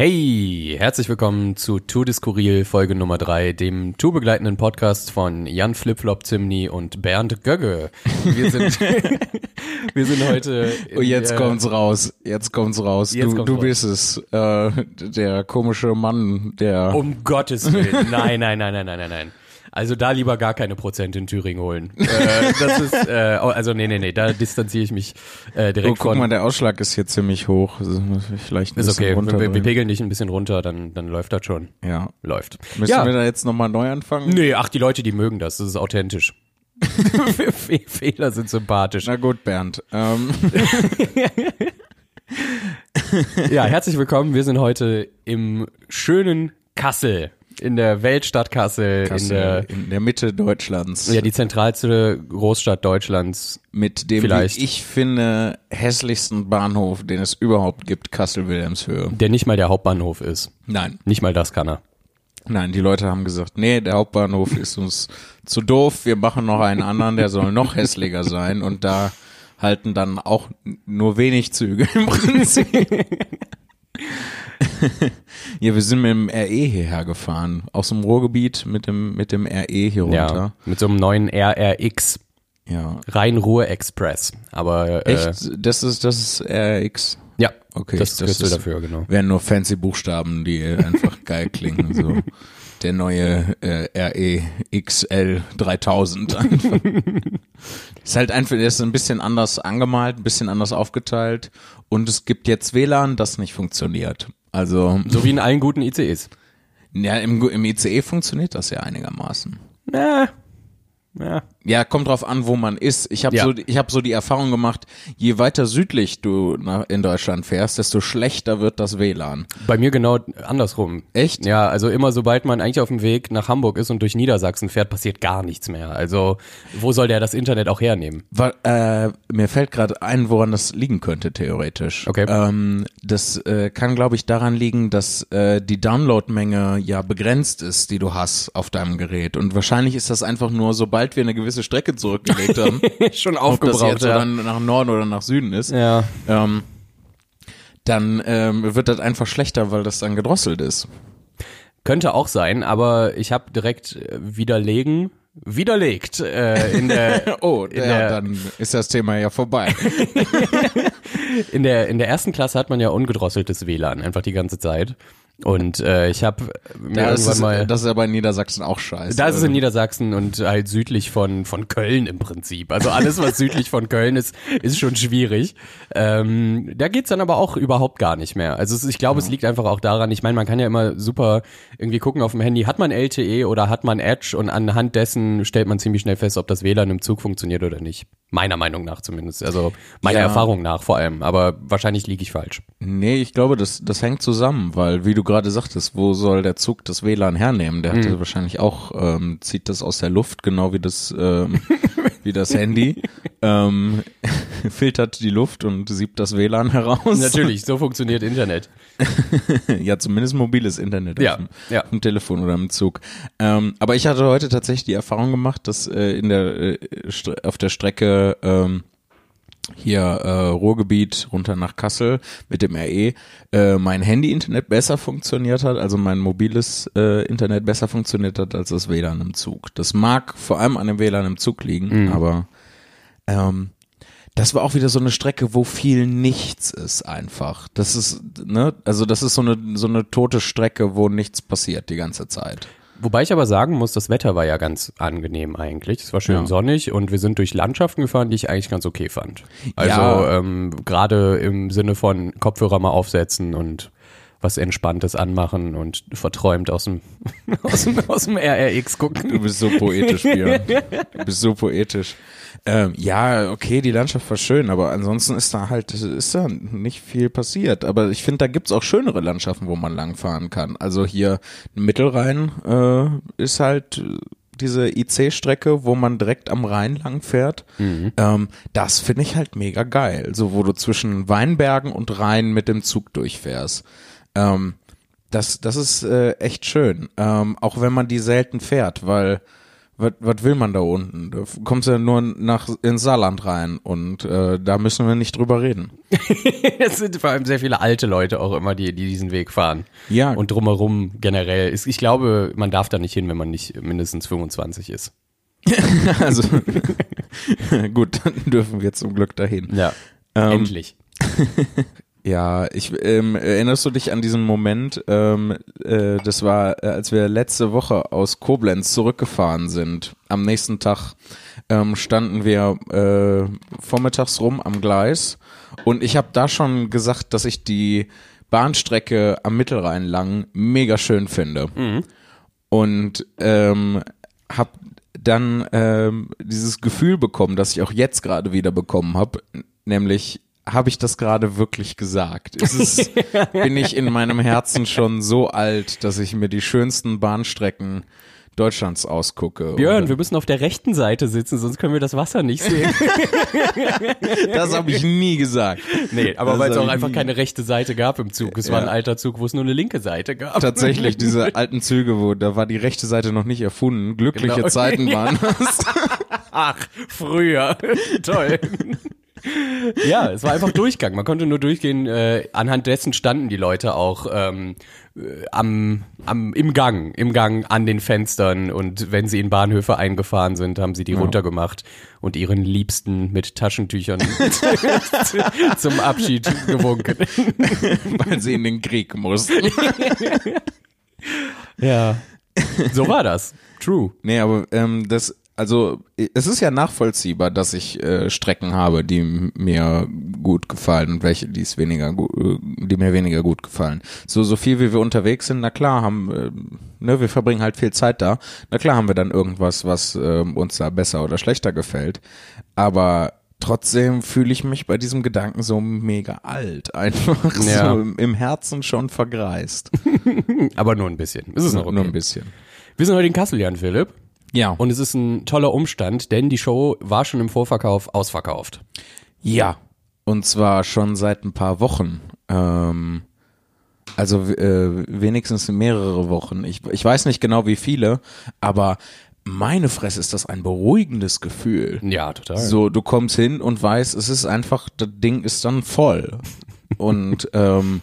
Hey, herzlich willkommen zu Tour de Skurril Folge Nummer 3, dem tourbegleitenden Podcast von Jan Flipflop Zimni und Bernd Gögge. Wir sind, wir sind heute. Oh, jetzt kommt's raus. Jetzt kommt's raus. Jetzt du kommt's du raus. bist es. Äh, der komische Mann, der. Um Gottes Willen. Nein, nein, nein, nein, nein, nein, nein. Also da lieber gar keine Prozent in Thüringen holen. äh, das ist, äh, oh, also nee, nee, nee, da distanziere ich mich äh, Oh, direkt guck von. mal, der Ausschlag ist hier ziemlich hoch. Muss ich Vielleicht ein ist bisschen okay, wir, wir runterdrehen. pegeln dich ein bisschen runter, dann, dann läuft das schon. Ja. Läuft. Müssen ja. wir da jetzt nochmal neu anfangen? Nee, ach, die Leute, die mögen das, das ist authentisch. Fe- Fehler sind sympathisch. Na gut, Bernd. Ähm, Ja, herzlich willkommen. Wir sind heute im schönen Kassel, in der Weltstadt Kassel, in Kassel, der, in der Mitte Deutschlands. ja, die zentralste Großstadt Deutschlands. mit dem, vielleicht. wie ich finde, hässlichsten Bahnhof, den es überhaupt gibt, Kassel-Wilhelmshöhe. Der nicht mal der Hauptbahnhof ist. Nein. Nicht mal das kann er. Nein, die Leute haben gesagt, nee, der Hauptbahnhof ist uns zu doof, wir machen noch einen anderen, der soll noch hässlicher sein und da halten dann auch nur wenig Züge im Prinzip. ja, wir sind mit dem RE hierher gefahren, aus dem Ruhrgebiet mit dem, mit dem RE hier Ja, runter. mit so einem neuen RRX, Ja. Rhein-Ruhr-Express. Aber, äh, Echt? Das ist, das ist RX. ja, Okay, das, das das ist- dafür, genau. Wären nur fancy Buchstaben, die einfach geil klingen, so. Der neue äh, RE XL 3000 einfach. ist halt einfach, der ist ein bisschen anders angemalt, ein bisschen anders aufgeteilt und es gibt jetzt WLAN, das nicht funktioniert. Also, So wie in allen guten ICEs. ja, im, im ICE funktioniert das ja einigermaßen. Na, ja. Ja, kommt drauf an, wo man ist. Ich habe Ja. so, ich habe so die Erfahrung gemacht, je weiter südlich du nach, in Deutschland fährst, desto schlechter wird das WLAN. Bei mir genau andersrum. Echt? Ja, also immer sobald man eigentlich auf dem Weg nach Hamburg ist und durch Niedersachsen fährt, passiert gar nichts mehr. Also wo soll der das Internet auch hernehmen? Wa- äh, mir fällt gerade ein, woran das liegen könnte, theoretisch. Okay. Ähm, das äh, kann, glaube ich, daran liegen, dass äh, die Downloadmenge ja begrenzt ist, die du hast auf deinem Gerät. Und wahrscheinlich ist das einfach nur, sobald wir eine gewisse Strecke zurückgelegt haben, Schon ob das aufgebraucht. jetzt ja. dann nach Norden oder nach Süden ist, ja. ähm, dann ähm, wird das einfach schlechter, weil das dann gedrosselt ist. Könnte auch sein, aber ich habe direkt äh, widerlegen, widerlegt äh, in der Oh, in ja, der, dann ist das Thema ja vorbei. in der in der ersten Klasse hat man ja ungedrosseltes WLAN einfach die ganze Zeit und äh, ich habe mir Ja, das, irgendwann ist, mal das ist aber in Niedersachsen auch scheiße. Das ist in Niedersachsen und halt südlich von, von Köln im Prinzip. Also alles, was südlich von Köln ist, ist schon schwierig. Ähm, da geht's dann aber auch überhaupt gar nicht mehr. Also es, ich glaube, es liegt einfach auch daran, ich meine, man kann ja immer super irgendwie gucken auf dem Handy, hat man LTE oder hat man Edge und anhand dessen stellt man ziemlich schnell fest, ob das WLAN im Zug funktioniert oder nicht. Meiner Meinung nach zumindest. Also meiner Ja. Erfahrung nach vor allem. Aber wahrscheinlich liege ich falsch. Nee, ich glaube, das, das hängt zusammen, weil, wie du gerade sagtest, wo soll der Zug das WLAN hernehmen? Der hat Mhm. wahrscheinlich auch, ähm, zieht das aus der Luft, genau wie das, ähm, wie das Handy, ähm, filtert die Luft und siebt das WLAN heraus. Natürlich, so funktioniert Internet. ja, zumindest mobiles Internet Ja, dem, ja. dem Telefon oder im Zug. Ähm, aber ich hatte heute tatsächlich die Erfahrung gemacht, dass äh, in der äh, auf der Strecke ähm, hier äh, Ruhrgebiet runter nach Kassel mit dem RE äh, mein Handy-Internet besser funktioniert hat, also mein mobiles äh, Internet besser funktioniert hat als das WLAN im Zug. Das mag vor allem an dem WLAN im Zug liegen, aber ähm, das war auch wieder so eine Strecke, wo viel nichts ist einfach. Das ist, ne, also das ist so eine, so eine tote Strecke, wo nichts passiert die ganze Zeit. Wobei ich aber sagen muss, das Wetter war ja ganz angenehm eigentlich. Es war schön Ja. sonnig und wir sind durch Landschaften gefahren, die ich eigentlich ganz okay fand. Also Ja. ähm, gerade im Sinne von Kopfhörer mal aufsetzen und was Entspanntes anmachen und verträumt aus dem, aus dem, aus dem RRX gucken. Du bist so poetisch, Björn. Du bist so poetisch. Ähm, ja, okay, die Landschaft war schön, aber ansonsten ist da halt, ist da nicht viel passiert. Aber ich finde, da gibt's auch schönere Landschaften, wo man langfahren kann. Also hier Mittelrhein äh, ist halt diese IC-Strecke, wo man direkt am Rhein lang fährt. Ähm, das finde ich halt mega geil. So, wo du zwischen Weinbergen und Rhein mit dem Zug durchfährst. Ähm, das, das ist äh, echt schön. Ähm, auch wenn man die selten fährt, weil was, will man da unten? Da kommst du ja nur nach ins Saarland rein und äh, da müssen wir nicht drüber reden. Es sind vor allem sehr viele alte Leute auch immer, die, die diesen Weg fahren. Ja. Und drumherum generell ist, ich glaube, man darf da nicht hin, wenn man nicht mindestens 25 ist. Also gut, dann dürfen wir zum Glück dahin. Ja. Ähm, Endlich. Ja, ich ähm, erinnerst du dich an diesen Moment? Ähm, äh, das war, äh, als wir letzte Woche aus Koblenz zurückgefahren sind. Am nächsten Tag ähm, standen wir äh, vormittags rum am Gleis und ich habe da schon gesagt, dass ich die Bahnstrecke am Mittelrhein lang mega schön finde. Und ähm, habe dann ähm, dieses Gefühl bekommen, das ich auch jetzt gerade wieder bekommen habe, nämlich habe ich das gerade wirklich gesagt? Es, bin ich in meinem Herzen schon so alt, dass ich mir die schönsten Bahnstrecken Deutschlands ausgucke? Björn, Und wir müssen auf der rechten Seite sitzen, sonst können wir das Wasser nicht sehen. das habe ich nie gesagt. nee, aber weil es auch einfach nie- keine rechte Seite gab im Zug. Es war ein Ja. alter Zug, wo es nur eine linke Seite gab. Tatsächlich, diese alten Züge, wo da war die rechte Seite noch nicht erfunden. Glückliche Genau. Zeiten waren das. Ach, früher. Toll. ja, es war einfach Durchgang. Man konnte nur durchgehen. Äh, anhand dessen standen die Leute auch ähm, äh, am, am, im Gang, im Gang an den Fenstern. Und wenn sie in Bahnhöfe eingefahren sind, haben sie die runtergemacht und ihren Liebsten mit Taschentüchern zum Abschied gewunken. weil sie in den Krieg mussten. Ja. So war das. True. Nee, aber ähm, das, also es ist ja nachvollziehbar, dass ich äh, Strecken habe, die mir gut gefallen und welche, die es weniger äh, die mir weniger gut gefallen. So so viel wie wir unterwegs sind, na klar haben, äh, ne, wir verbringen halt viel Zeit da. Na klar haben wir dann irgendwas, was äh, uns da besser oder schlechter gefällt. Aber trotzdem fühle ich mich bei diesem Gedanken so mega alt, einfach Ja. so im, Herzen schon vergreist. Aber nur ein bisschen. Es ist noch okay. Nur ein bisschen. Wir sind heute in Kassel, Jan Philipp. Ja. Und es ist ein toller Umstand, denn die Show war schon im Vorverkauf ausverkauft. Ja, und zwar schon seit ein paar Wochen. Ähm, also äh, wenigstens mehrere Wochen. Ich, ich weiß nicht genau wie viele, aber meine Fresse ist das ein beruhigendes Gefühl. Ja, total. So, du kommst hin und weißt, es ist einfach, das Ding ist dann voll. Und ähm,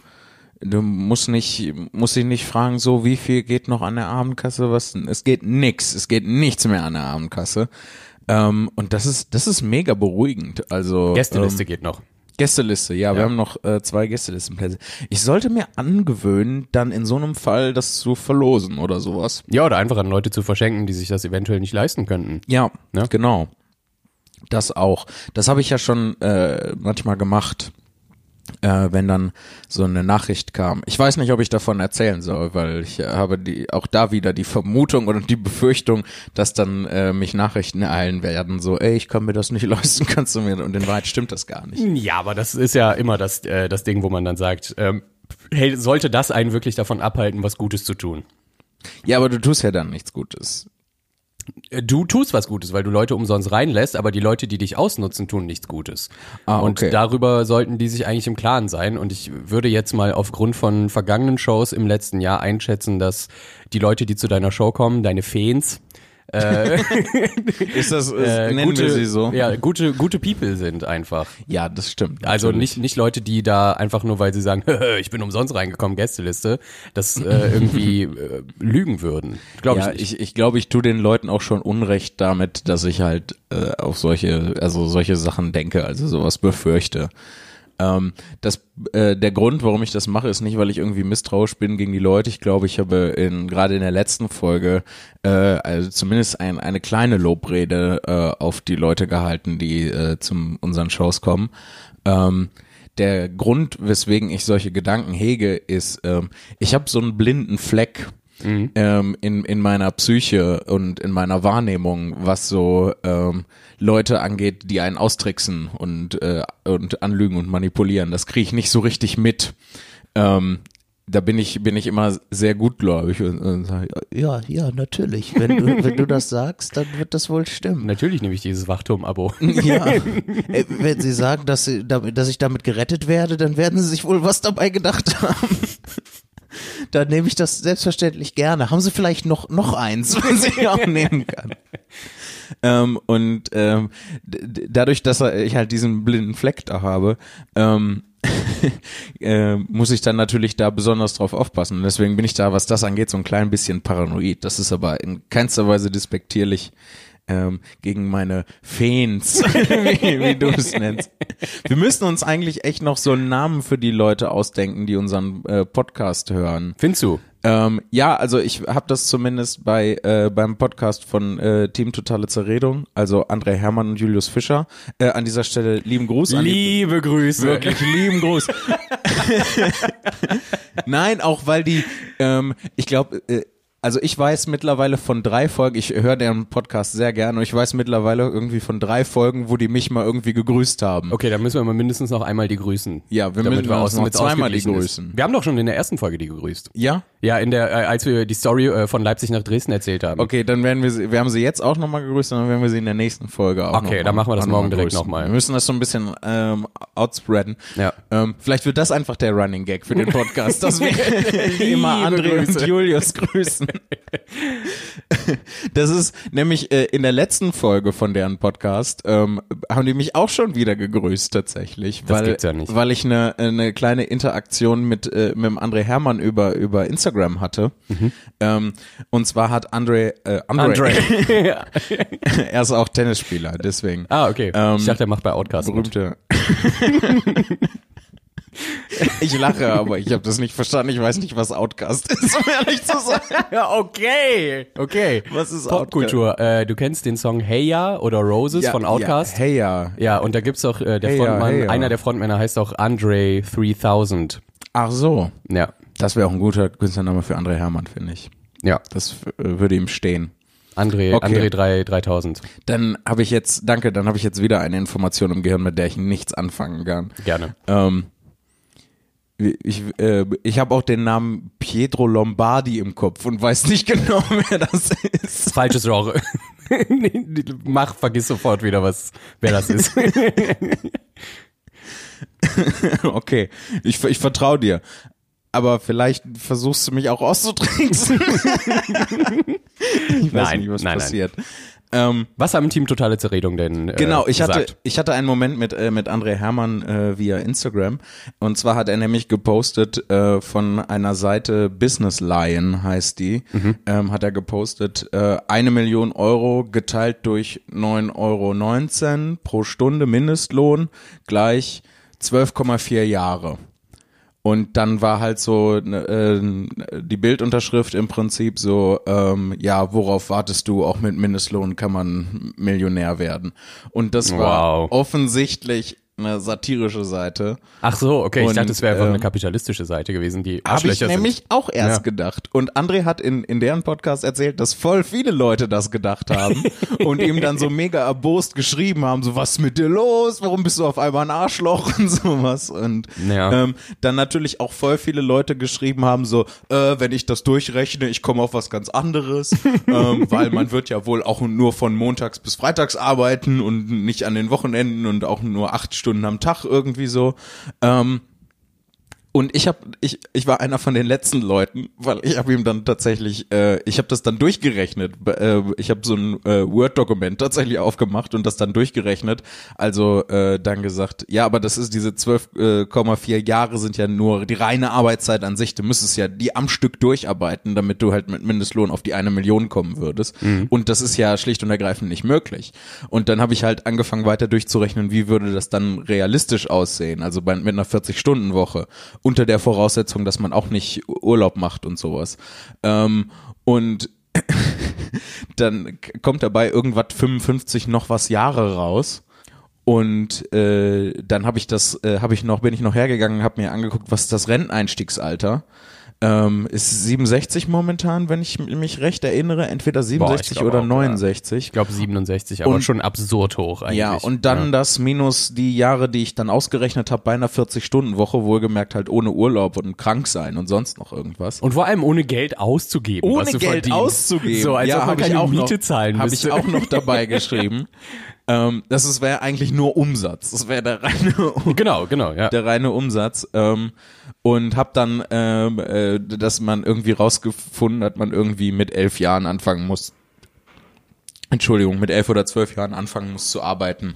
du musst nicht, musst dich nicht fragen, so wie viel geht noch an der Abendkasse, was? Es geht nix, es geht nichts mehr an der Abendkasse. Ähm, und das ist, das ist mega beruhigend. Also Gästeliste ähm, geht noch. Gästeliste, ja, wir Ja. haben noch äh, zwei Gästelistenplätze. Ich sollte mir angewöhnen, dann in so einem Fall das zu verlosen oder sowas. Ja, oder einfach an Leute zu verschenken, die sich das eventuell nicht leisten könnten. Ja, Ja. genau. Das auch. Das habe ich ja schon äh, manchmal gemacht, äh, wenn dann so eine Nachricht kam. Ich weiß nicht, ob ich davon erzählen soll, weil ich habe die auch da wieder die Vermutung oder die Befürchtung, dass dann äh, mich Nachrichten ereilen werden, so, ey, ich kann mir das nicht leisten, kannst du mir, und in Wahrheit stimmt das gar nicht. Ja, aber das ist ja immer das, äh, das Ding, wo man dann sagt, ähm, hey, sollte das einen wirklich davon abhalten, was Gutes zu tun? Ja, aber du tust ja dann nichts Gutes. Äh, Du tust was Gutes, weil du Leute umsonst reinlässt, aber die Leute, die dich ausnutzen, tun nichts Gutes. Ah, Und okay. darüber sollten die sich eigentlich im Klaren sein. Und ich würde jetzt mal aufgrund von vergangenen Shows im letzten Jahr einschätzen, dass die Leute, die zu deiner Show kommen, deine Fans, Ist das, äh, nennen gute, wir sie so? ja, gute, gute People sind einfach. Ja, das stimmt. Also nicht, nicht Leute, die da einfach nur, weil sie sagen, ich bin umsonst reingekommen, Gästeliste, das äh, irgendwie äh, lügen würden. Glaube ja, ich nicht. ich, ich glaube, ich tue den Leuten auch schon Unrecht damit, dass ich halt äh, auf solche, also solche Sachen denke, also sowas befürchte. Ähm, das, äh, der Grund, warum ich das mache, ist nicht, weil ich irgendwie misstrauisch bin gegen die Leute. Ich glaube, ich habe in gerade in der letzten Folge äh, also zumindest ein, eine kleine Lobrede äh, auf die Leute gehalten, die äh, zum unseren Shows kommen. Ähm, der Grund, weswegen ich solche Gedanken hege, ist, ähm, ich habe so einen blinden Fleck ähm, in, in meiner Psyche und in meiner Wahrnehmung, was so ähm, Leute angeht, die einen austricksen und, äh, und anlügen und manipulieren. Das kriege ich nicht so richtig mit. Ähm, da bin ich, bin ich immer sehr gutgläubig und, und sage, Ja, ja, natürlich. Wenn du, wenn du das sagst, dann wird das wohl stimmen. Natürlich nehme ich dieses Wachturm-Abo. ja, Äh, Wenn sie sagen, dass, sie, dass ich damit gerettet werde, dann werden sie sich wohl was dabei gedacht haben. Dann nehme ich das selbstverständlich gerne. Haben Sie vielleicht noch, noch eins, was ich auch nehmen kann? Ähm, und ähm, dadurch, dass ich halt diesen blinden Fleck da habe, ähm, äh, muss ich dann natürlich da besonders drauf aufpassen. Und deswegen bin ich da, was das angeht, so ein klein bisschen paranoid. Das ist aber in keinster Weise despektierlich ähm, gegen meine Fans, wie, wie du es nennst. Wir müssen uns eigentlich echt noch so einen Namen für die Leute ausdenken, die unseren äh, Podcast hören. Findest du? Ähm, ja, also ich habe das zumindest bei äh, beim Podcast von äh, Team Totale Zerredung, also André Hermann und Julius Fischer. Äh, an dieser Stelle lieben Gruß an Liebe Grüße. Wirklich lieben Gruß. Nein, auch weil die, ähm, ich glaube, äh, also ich weiß mittlerweile von drei Folgen, ich höre deren Podcast sehr gerne und ich weiß mittlerweile irgendwie von drei Folgen, wo die mich mal irgendwie gegrüßt haben. Okay, dann müssen wir mal mindestens noch einmal die grüßen. Ja, wir müssen wir aus, noch zweimal die ausgeglichen ist. grüßen. Wir haben doch schon in der ersten Folge die gegrüßt. Ja? Ja, in der, äh, als wir die Story äh, von Leipzig nach Dresden erzählt haben. Okay, dann werden wir sie, wir haben sie jetzt auch nochmal gegrüßt und dann werden wir sie in der nächsten Folge auch Okay, noch mal- dann machen wir das auch morgen direkt grüßen. noch mal. Wir müssen das so ein bisschen ähm, outspreaden. Ja. Ähm, vielleicht wird das einfach der Running Gag für den Podcast, dass wir immer André Grüße. und Julius grüßen. Das ist nämlich äh, in der letzten Folge von deren Podcast ähm, haben die mich auch schon wieder gegrüßt tatsächlich, Das weil ja weil ich eine eine kleine Interaktion mit äh, mit dem André Hermann über über Instagram hatte. Mhm. Ähm, und zwar hat André äh, André, André. er ist auch Tennisspieler, deswegen ah, okay. Ähm, ich dachte, er macht bei Outcast berühmte. ich lache, aber ich habe das nicht verstanden. Ich weiß nicht, was Outcast ist, um ehrlich zu sein. Ja, okay. Okay. Was ist Popkultur. Äh, du kennst den Song Hey Ya oder Roses von Outcast? Ja, hey ja. Ja, und da gibt's auch äh, der Hey Frontmann, Hey einer der Frontmänner heißt auch Andre 3000. Ach so. Ja. Das wäre auch ein guter Künstlername für André Hermann, finde ich. Ja, Das äh, würde ihm stehen. Andre, Okay. Andre 3, 3000. Dann habe ich jetzt, danke, dann habe ich jetzt wieder eine Information im Gehirn, mit der ich nichts anfangen kann. Gerne. Ähm, ich äh, ich habe auch den Namen Pietro Lombardi im Kopf und weiß nicht genau, wer das ist. Falsches Genre. Mach, vergiss sofort wieder, was, wer das ist. Okay, ich, ich vertraue dir. Aber vielleicht versuchst du mich auch auszutricksen. ich weiß Nein, nicht, was nein, nein. Ähm, Was haben Team Totale Zerredung denn äh, Genau, ich hatte, gesagt? ich hatte einen Moment mit, äh, mit André Hermann äh, via Instagram. Und zwar hat er nämlich gepostet äh, von einer Seite Business Lion heißt die, Mhm. ähm, hat er gepostet, äh, eine Million Euro geteilt durch 9,19 Euro pro Stunde Mindestlohn gleich 12,4 Jahre. Und dann war halt so ne, äh, die Bildunterschrift im Prinzip so, ähm, ja, worauf wartest du? Auch mit Mindestlohn kann man Millionär werden. Und das war Wow. offensichtlich eine satirische Seite. Ach so, okay, ich Und, dachte, es wäre einfach ähm, eine kapitalistische Seite gewesen, die Habe ich Arschlöcher nämlich sind. auch erst Ja. gedacht. Und André hat in, in deren Podcast erzählt, dass voll viele Leute das gedacht haben und ihm dann so mega erbost geschrieben haben, so was ist mit dir los? Warum bist du auf einmal ein Arschloch und sowas? Und Ja. ähm, dann natürlich auch voll viele Leute geschrieben haben, so, äh, wenn ich das durchrechne, ich komme auf was ganz anderes, ähm, weil man wird ja wohl auch nur von montags bis freitags arbeiten und nicht an den Wochenenden und auch nur acht Stunden am Tag irgendwie so. Ähm, und ich habe, ich, ich war einer von den letzten Leuten, weil ich habe ihm dann tatsächlich, äh, ich habe das dann durchgerechnet. Äh, ich habe so ein äh, Word-Dokument tatsächlich aufgemacht und das dann durchgerechnet. Also äh, dann gesagt, ja, aber das ist diese 12,4 Jahre sind ja nur die reine Arbeitszeit an sich. Du müsstest ja die am Stück durcharbeiten, damit du halt mit Mindestlohn auf die eine Million kommen würdest. Und das ist ja schlicht und ergreifend nicht möglich. Und dann habe ich halt angefangen weiter durchzurechnen, wie würde das dann realistisch aussehen, also bei, mit einer 40-Stunden-Woche, unter der Voraussetzung, dass man auch nicht Urlaub macht und sowas. Ähm, und dann kommt dabei irgendwas 55 noch was Jahre raus. Und äh, dann habe ich das, äh, habe ich noch, bin ich noch hergegangen, habe mir angeguckt, was ist das Renteneinstiegsalter. Ähm, ist 67 momentan, wenn ich mich recht erinnere, entweder 67 glaub oder auch, ja. 69. Ich glaube 67, aber Und- schon absurd hoch eigentlich. Ja, und dann Ja. das minus die Jahre, die ich dann ausgerechnet habe bei einer 40-Stunden-Woche, wohlgemerkt halt ohne Urlaub und krank sein und sonst noch irgendwas. Und vor allem ohne Geld auszugeben. was du verdienst. So, als ob man keine auch Miete noch, zahlen Habe müsste. ich auch noch dabei geschrieben. Ähm, das wäre eigentlich nur Umsatz. Das wäre der reine Genau, genau, ja. der reine Umsatz ähm, und habe dann, ähm, äh, dass man irgendwie rausgefunden hat, man irgendwie mit elf Jahren anfangen muss, Entschuldigung, mit elf oder zwölf Jahren anfangen muss zu arbeiten.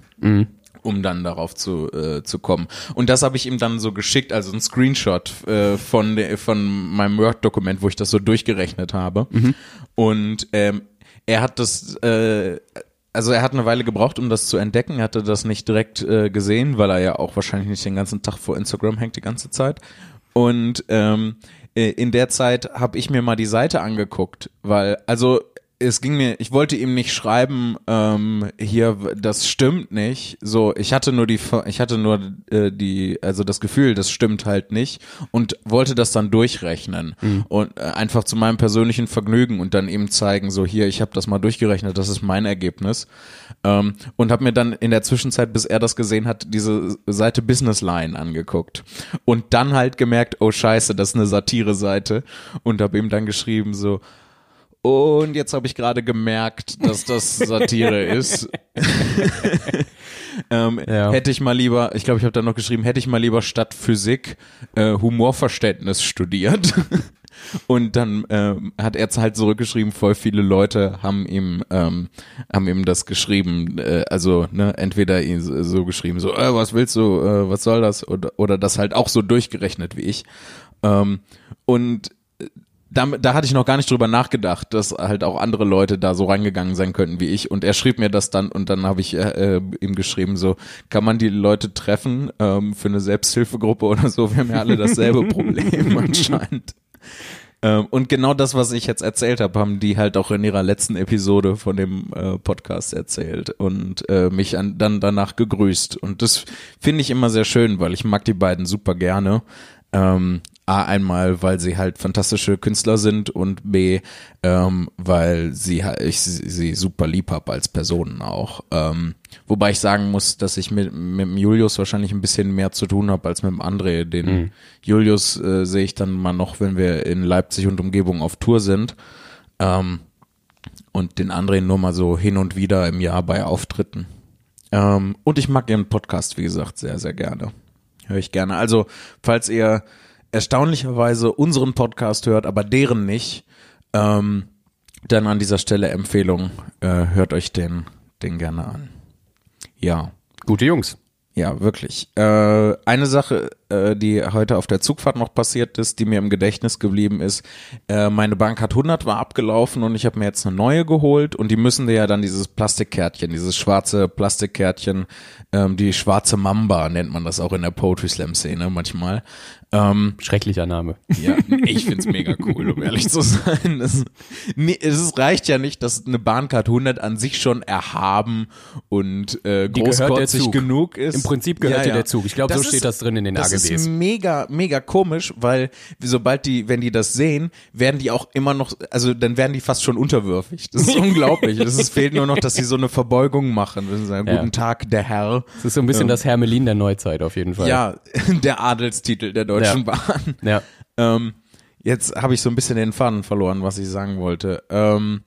um dann darauf zu, äh, zu kommen. Und das habe ich ihm dann so geschickt, also ein Screenshot äh, von, de, von meinem Word-Dokument, wo ich das so durchgerechnet habe. Und ähm, er hat das, äh, also er hat eine Weile gebraucht, um das zu entdecken. Er hatte das nicht direkt äh, gesehen, weil er ja auch wahrscheinlich nicht den ganzen Tag vor Instagram hängt die ganze Zeit. Und ähm, äh, in der Zeit habe ich mir mal die Seite angeguckt, weil also es ging mir, ich wollte ihm nicht schreiben, ähm, hier, das stimmt nicht. So, ich hatte nur die, ich hatte nur äh, die, also das Gefühl, das stimmt halt nicht und wollte das dann durchrechnen und äh, einfach zu meinem persönlichen Vergnügen und dann eben zeigen, so hier, ich habe das mal durchgerechnet, das ist mein Ergebnis ähm, und habe mir dann in der Zwischenzeit, bis er das gesehen hat, diese Seite Business Line angeguckt und dann halt gemerkt, oh Scheiße, das ist eine Satire-Seite und habe ihm dann geschrieben so und jetzt habe ich gerade gemerkt, dass das Satire ist. ähm, Ja. Hätte ich mal lieber, ich glaube, ich habe da noch geschrieben, hätte ich mal lieber statt Physik äh, Humorverständnis studiert. Und dann ähm, hat er halt zurückgeschrieben, voll viele Leute haben ihm ähm, haben ihm das geschrieben, äh, also ne, entweder ihn so geschrieben, so äh, was willst du, äh, was soll das oder oder das halt auch so durchgerechnet wie ich. Ähm, und da, da hatte ich noch gar nicht drüber nachgedacht, dass halt auch andere Leute da so reingegangen sein könnten wie ich. Und er schrieb mir das dann und dann habe ich äh, äh, ihm geschrieben, so kann man die Leute treffen ähm, für eine Selbsthilfegruppe oder so. Wir haben ja alle dasselbe Problem anscheinend. Ähm, und genau das, was ich jetzt erzählt habe, haben die halt auch in ihrer letzten Episode von dem äh, Podcast erzählt und äh, mich an, dann danach gegrüßt. Und das finde ich immer sehr schön, weil ich mag die beiden super gerne. Ähm, A, einmal, weil sie halt fantastische Künstler sind und B, ähm, weil sie ich sie, super lieb hab als Personen auch. Ähm, wobei ich sagen muss, dass ich mit, mit dem Julius wahrscheinlich ein bisschen mehr zu tun habe als mit dem André. Den Julius äh, sehe ich dann mal noch, wenn wir in Leipzig und Umgebung auf Tour sind. Ähm, und den André nur mal so hin und wieder im Jahr bei Auftritten. Ähm, und ich mag ihren Podcast, wie gesagt, sehr, sehr gerne. Höre ich gerne. Also, falls ihr erstaunlicherweise unseren Podcast hört, aber deren nicht, ähm, dann an dieser Stelle Empfehlung, äh, hört euch den, den gerne an. Ja. Gute Jungs. Ja, wirklich. Äh, eine Sache, äh, die heute auf der Zugfahrt noch passiert ist, die mir im Gedächtnis geblieben ist, äh, meine Bank hat 100 war abgelaufen und ich habe mir jetzt eine neue geholt und die müssen dir ja dann dieses Plastikkärtchen, dieses schwarze Plastikkärtchen, ähm, die schwarze Mamba nennt man das auch in der Poetry Slam Szene manchmal. Ähm, Schrecklicher Name. ja, ich find's mega cool, um ehrlich zu sein. Das, nee, es reicht ja nicht, dass eine Bahncard 100 an sich schon erhaben und äh, großkotzig genug ist. Im Prinzip gehört Ja, dir ja. der Zug. Ich glaube, so steht das drin in den das ist AGBs. mega, mega komisch, weil sobald die, wenn die das sehen, werden die auch immer noch, also dann werden die fast schon unterwürfig. Das ist unglaublich. Es ist- fehlt nur noch, dass sie so eine Verbeugung machen. Wenn sie sagen, Ja. Guten Tag, der Herr. Das ist so ein bisschen das Hermelin der Neuzeit auf jeden Fall. Ja, der Adelstitel der Deutschen Ja. Bahn. Ja. Ähm, jetzt habe ich so ein bisschen den Faden verloren, was ich sagen wollte. Ähm,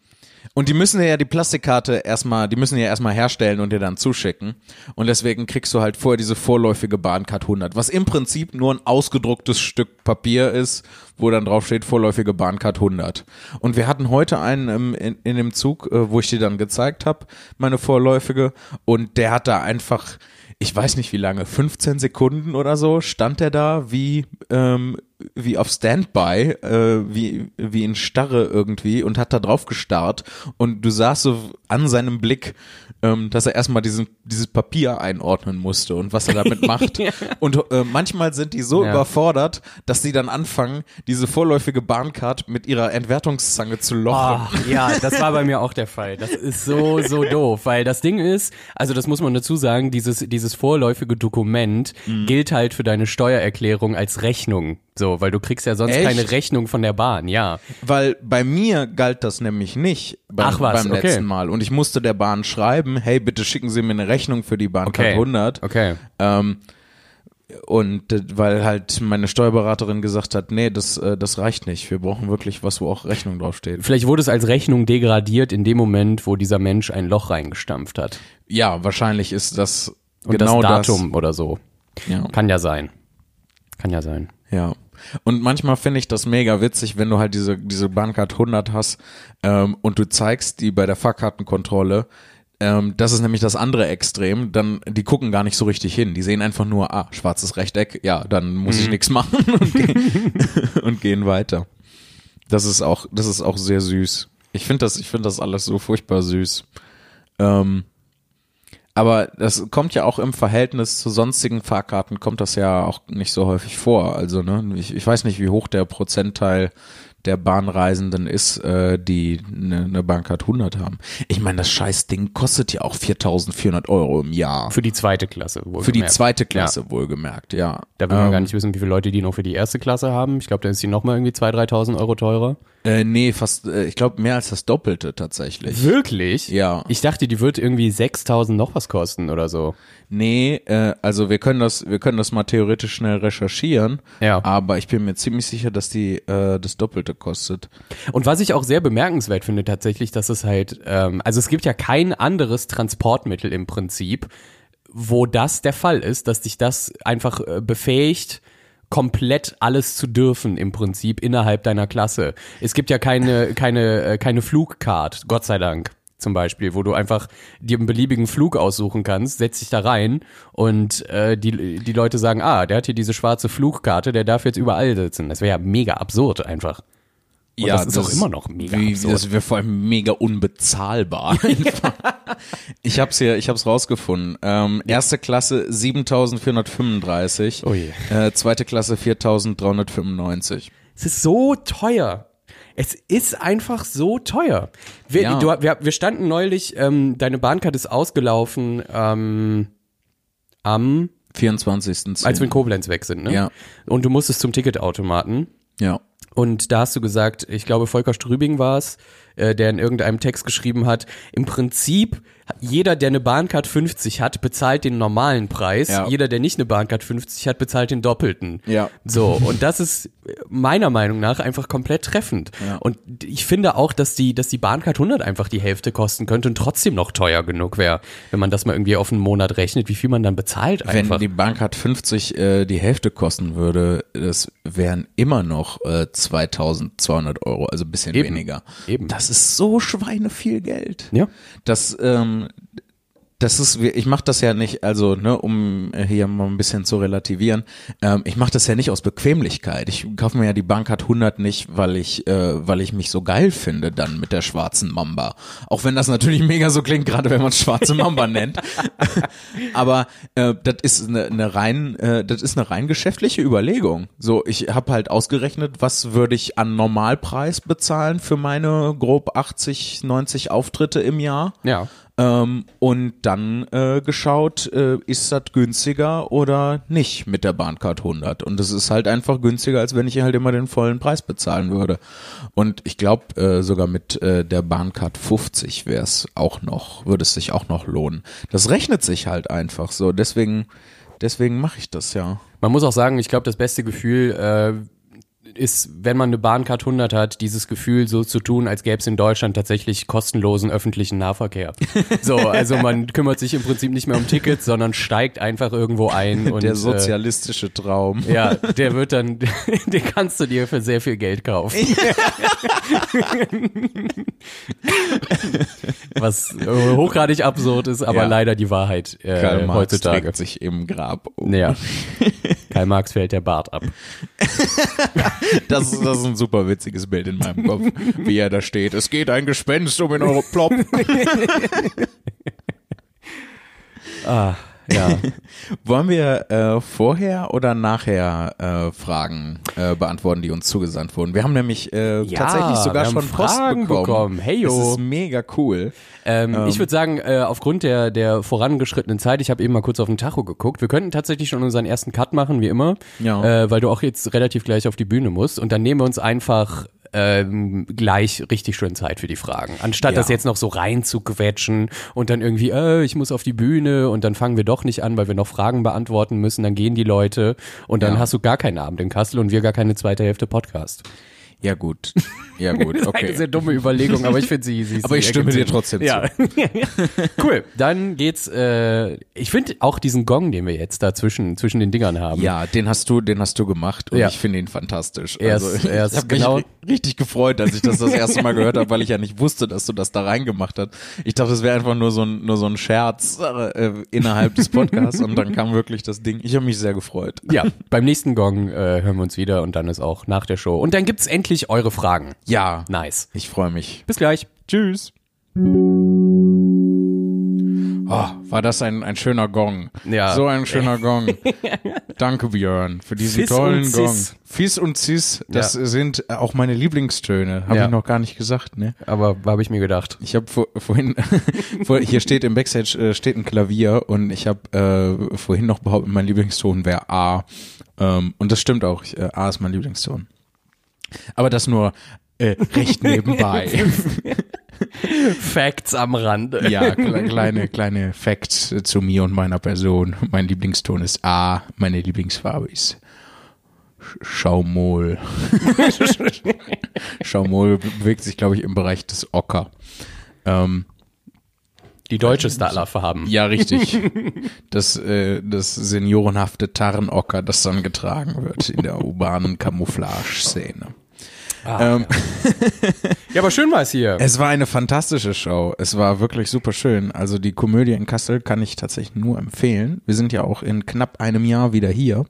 und die müssen dir ja die Plastikkarte erstmal, die müssen ja erstmal herstellen und dir dann zuschicken. Und deswegen kriegst du halt vorher diese vorläufige Bahncard 100, was im Prinzip nur ein ausgedrucktes Stück Papier ist, wo dann drauf steht vorläufige Bahncard 100. Und wir hatten heute einen im, in, in dem Zug, äh, wo ich die dann gezeigt habe, meine vorläufige. Und der hat da einfach, ich weiß nicht wie lange, 15 Sekunden oder so, stand er da wie, ähm, wie auf Standby, äh, wie, wie in Starre irgendwie und hat da drauf gestarrt. Und du sahst so an seinem Blick, ähm, dass er erstmal diesen, dieses Papier einordnen musste und was er damit macht. Und äh, manchmal sind die so Ja. überfordert, dass sie dann anfangen, diese vorläufige Bahncard mit ihrer Entwertungszange zu lochen. Ach, ja, das war bei mir auch der Fall. Das ist so, so doof, weil das Ding ist, also das muss man dazu sagen, dieses, dieses vorläufige Dokument Mhm. gilt halt für deine Steuererklärung als Rechnung. So, weil du kriegst ja sonst Echt? keine Rechnung von der Bahn, ja. Weil bei mir galt das nämlich nicht beim, Ach was, beim okay. letzten Mal. Und ich musste der Bahn schreiben, hey, bitte schicken Sie mir eine Rechnung für die Bahncard Okay. 100. Okay. Ähm, und äh, weil halt meine Steuerberaterin gesagt hat, nee, das, äh, das reicht nicht. Wir brauchen wirklich was, wo auch Rechnung draufsteht. Vielleicht wurde es als Rechnung degradiert in dem Moment, wo dieser Mensch ein Loch reingestampft hat. Ja, wahrscheinlich ist das Und genau das Datum oder so. Das. Ja, Kann ja sein. Kann ja sein. ja. Und manchmal finde ich das mega witzig, wenn du halt diese, diese Bahncard 100 hast ähm, und du zeigst die bei der Fahrkartenkontrolle. Ähm, das ist nämlich das andere Extrem. Dann, die gucken gar nicht so richtig hin. Die sehen einfach nur, ah, schwarzes Rechteck, ja, dann muss ich nichts machen und, gehen, und gehen weiter. Das ist auch, das ist auch sehr süß. Ich finde das, ich finde das alles so furchtbar süß. Ähm, aber das kommt ja auch im Verhältnis zu sonstigen Fahrkarten, kommt das ja auch nicht so häufig vor. Also, ne, ich, ich weiß nicht, wie hoch der Prozentteil der Bahnreisenden ist, äh, die eine ne Bahncard 100 haben. Ich meine, das Scheißding kostet ja auch 4.400 Euro im Jahr. Für die zweite Klasse. Wohlgemerkt. Für die zweite Klasse, ja. wohlgemerkt, ja. Da will man Ähm, gar nicht wissen, wie viele Leute die noch für die erste Klasse haben. Ich glaube, da ist die nochmal irgendwie 2.000, 3.000 Euro teurer. Äh, nee, fast, äh, ich glaube mehr als das Doppelte tatsächlich. Wirklich? Ja. Ich dachte, die wird irgendwie 6.000 noch was kosten oder so. Nee, äh, also wir können das, wir können das mal theoretisch schnell recherchieren. Ja. Aber ich bin mir ziemlich sicher, dass die äh, das Doppelte kostet. Und was ich auch sehr bemerkenswert finde tatsächlich, dass es halt, ähm, also es gibt ja kein anderes Transportmittel im Prinzip, wo das der Fall ist, dass dich das einfach äh, befähigt, komplett alles zu dürfen im Prinzip innerhalb deiner Klasse. Es gibt ja keine, keine, äh, keine Flugcard, Gott sei Dank. Zum Beispiel, wo du einfach dir einen beliebigen Flug aussuchen kannst, setzt dich da rein und äh, die, die Leute sagen, ah, der hat hier diese schwarze Flugkarte, der darf jetzt überall sitzen. Das wäre ja mega absurd einfach. Und das ist auch immer noch mega wie, absurd. Das wäre vor allem mega unbezahlbar. ich hab's hier, ich hab's rausgefunden. Ähm, erste Klasse 7.435. Oh je. Äh, zweite Klasse 4.395. Es ist so teuer. Es ist einfach so teuer. Wir, Ja. du, wir, wir standen neulich, ähm, deine Bahncard ist ausgelaufen ähm, am, 24. als wir in Koblenz weg sind, ne? Ja. Und du musstest zum Ticketautomaten. Ja. Und da hast du gesagt, ich glaube Volker Strübing war es, äh, der in irgendeinem Text geschrieben hat, im Prinzip jeder, der eine Bahncard 50 hat, bezahlt den normalen Preis. Ja. Jeder, der nicht eine Bahncard 50 hat, bezahlt den doppelten. Ja. So, und das ist meiner Meinung nach einfach komplett treffend. Ja. Und ich finde auch, dass die, dass die Bahncard 100 einfach die Hälfte kosten könnte und trotzdem noch teuer genug wäre, wenn man das mal irgendwie auf einen Monat rechnet, wie viel man dann bezahlt Wenn einfach. die Bankcard 50 äh, die Hälfte kosten würde, das wären immer noch äh, 2200 Euro, also ein bisschen Eben. weniger. Eben. Das ist so Schweine viel Geld. Ja. Das, ähm, das ist, ich mache das ja nicht, also ne, um hier mal ein bisschen zu relativieren, ähm, ich mache das ja nicht aus Bequemlichkeit. Ich kaufe mir ja die Bankcard 100 nicht, weil ich, äh, weil ich mich so geil finde dann mit der schwarzen Mamba. Auch wenn das natürlich mega so klingt, gerade wenn man schwarze Mamba nennt. Aber äh, das ist eine, eine rein, äh, das ist eine rein geschäftliche Überlegung. So, ich habe halt ausgerechnet, was würde ich an Normalpreis bezahlen für meine grob 80, 90 Auftritte im Jahr. Ja. Ähm, und dann äh, geschaut, äh, ist das günstiger oder nicht mit der Bahncard 100. Und es ist halt einfach günstiger, als wenn ich halt immer den vollen Preis bezahlen würde. Und ich glaube, äh, sogar mit äh, der Bahncard 50 wäre es auch noch, würde es sich auch noch lohnen. Das rechnet sich halt einfach so. Deswegen, deswegen mache ich das ja. Man muss auch sagen, ich glaube, das beste Gefühl äh, ist, wenn man eine Bahncard 100 hat, dieses Gefühl so zu tun, als gäbe es in Deutschland tatsächlich kostenlosen öffentlichen Nahverkehr. So, also man kümmert sich im Prinzip nicht mehr um Tickets, sondern steigt einfach irgendwo ein und der sozialistische Traum. Äh, ja, der wird dann, den kannst du dir für sehr viel Geld kaufen. Was äh, hochgradig absurd ist, aber Ja. leider die Wahrheit äh, Karl Marx heutzutage. trägt sich im Grab um. Ja. Karl Marx fällt der Bart ab. Das, ist- das ist ein super witziges Bild in meinem Kopf, wie er da steht. Es geht ein Gespenst um in eure Plop. Ah, ja. Wollen wir äh, vorher oder nachher äh, Fragen äh, beantworten, die uns zugesandt wurden? Wir haben nämlich äh, Ja, tatsächlich sogar schon Post Fragen bekommen. bekommen. Heyo. Das ist mega cool. Ähm, Ich würde sagen, äh, aufgrund der, der vorangeschrittenen Zeit, ich habe eben mal kurz auf den Tacho geguckt, wir könnten tatsächlich schon unseren ersten Cut machen, wie immer, Ja. äh, weil du auch jetzt relativ gleich auf die Bühne musst und dann nehmen wir uns einfach ähm, gleich richtig schön Zeit für die Fragen. Anstatt Ja. das jetzt noch so rein zu quetschen und dann irgendwie, äh, ich muss auf die Bühne und dann fangen wir doch nicht an, weil wir noch Fragen beantworten müssen, dann gehen die Leute und dann Ja. hast du gar keinen Abend in Kassel und wir gar keine zweite Hälfte Podcast. Ja, gut. Ja, gut, Eine okay. sehr dumme Überlegung, aber ich finde sie, sie Aber ich stimme dir trotzdem ja. cool. Dann geht's, äh, ich finde auch diesen Gong, den wir jetzt da zwischen, den Dingern haben. Ja, den hast du, den hast du gemacht und Ja. ich finde ihn fantastisch. Er ist- also, er ist ich habe genau- mich ri- richtig gefreut, als ich das das erste Mal gehört habe, weil ich ja nicht wusste, dass du das da reingemacht hast. Ich dachte, es wäre einfach nur so ein nur so ein Scherz äh, innerhalb des Podcasts und dann kam wirklich das Ding. Ich habe mich sehr gefreut. Ja, beim nächsten Gong äh, hören wir uns wieder und dann ist auch nach der Show. Und dann gibt's endlich eure Fragen. Ja, Nice. ich freue mich. Bis gleich. Tschüss. Oh, war das ein, ein schöner Gong. Ja. So ein schöner Gong. Danke, Björn, für diesen Fis tollen Gong. Fies und Cis, das Ja. sind auch meine Lieblingstöne. Habe Ja. ich noch gar nicht gesagt, ne? Aber habe ich mir gedacht. Ich habe vor, vorhin, vor, hier steht im Backstage äh, steht ein Klavier und ich habe äh, vorhin noch behauptet, mein Lieblingston wäre A. Ähm, und das stimmt auch. Ich, äh, A ist mein Lieblingston. Aber das nur äh, recht nebenbei. Facts am Rande. ja, kle- kleine kleine Facts äh, zu mir und meiner Person. Mein Lieblingston ist A. Meine Lieblingsfarbe ist Sch- Schaumol. Schaumol bewegt sich, glaube ich, im Bereich des Ocker. Ähm, Die deutscheste aller Farben. Ja, richtig. Das, äh, das seniorenhafte Tarnocker, das dann getragen wird in der urbanen Camouflage-Szene. Ähm, Ja, aber schön war es hier. es war eine fantastische Show. Es war wirklich super schön. Also die Komödie in Kassel kann ich tatsächlich nur empfehlen. Wir sind ja auch in knapp einem Jahr wieder hier.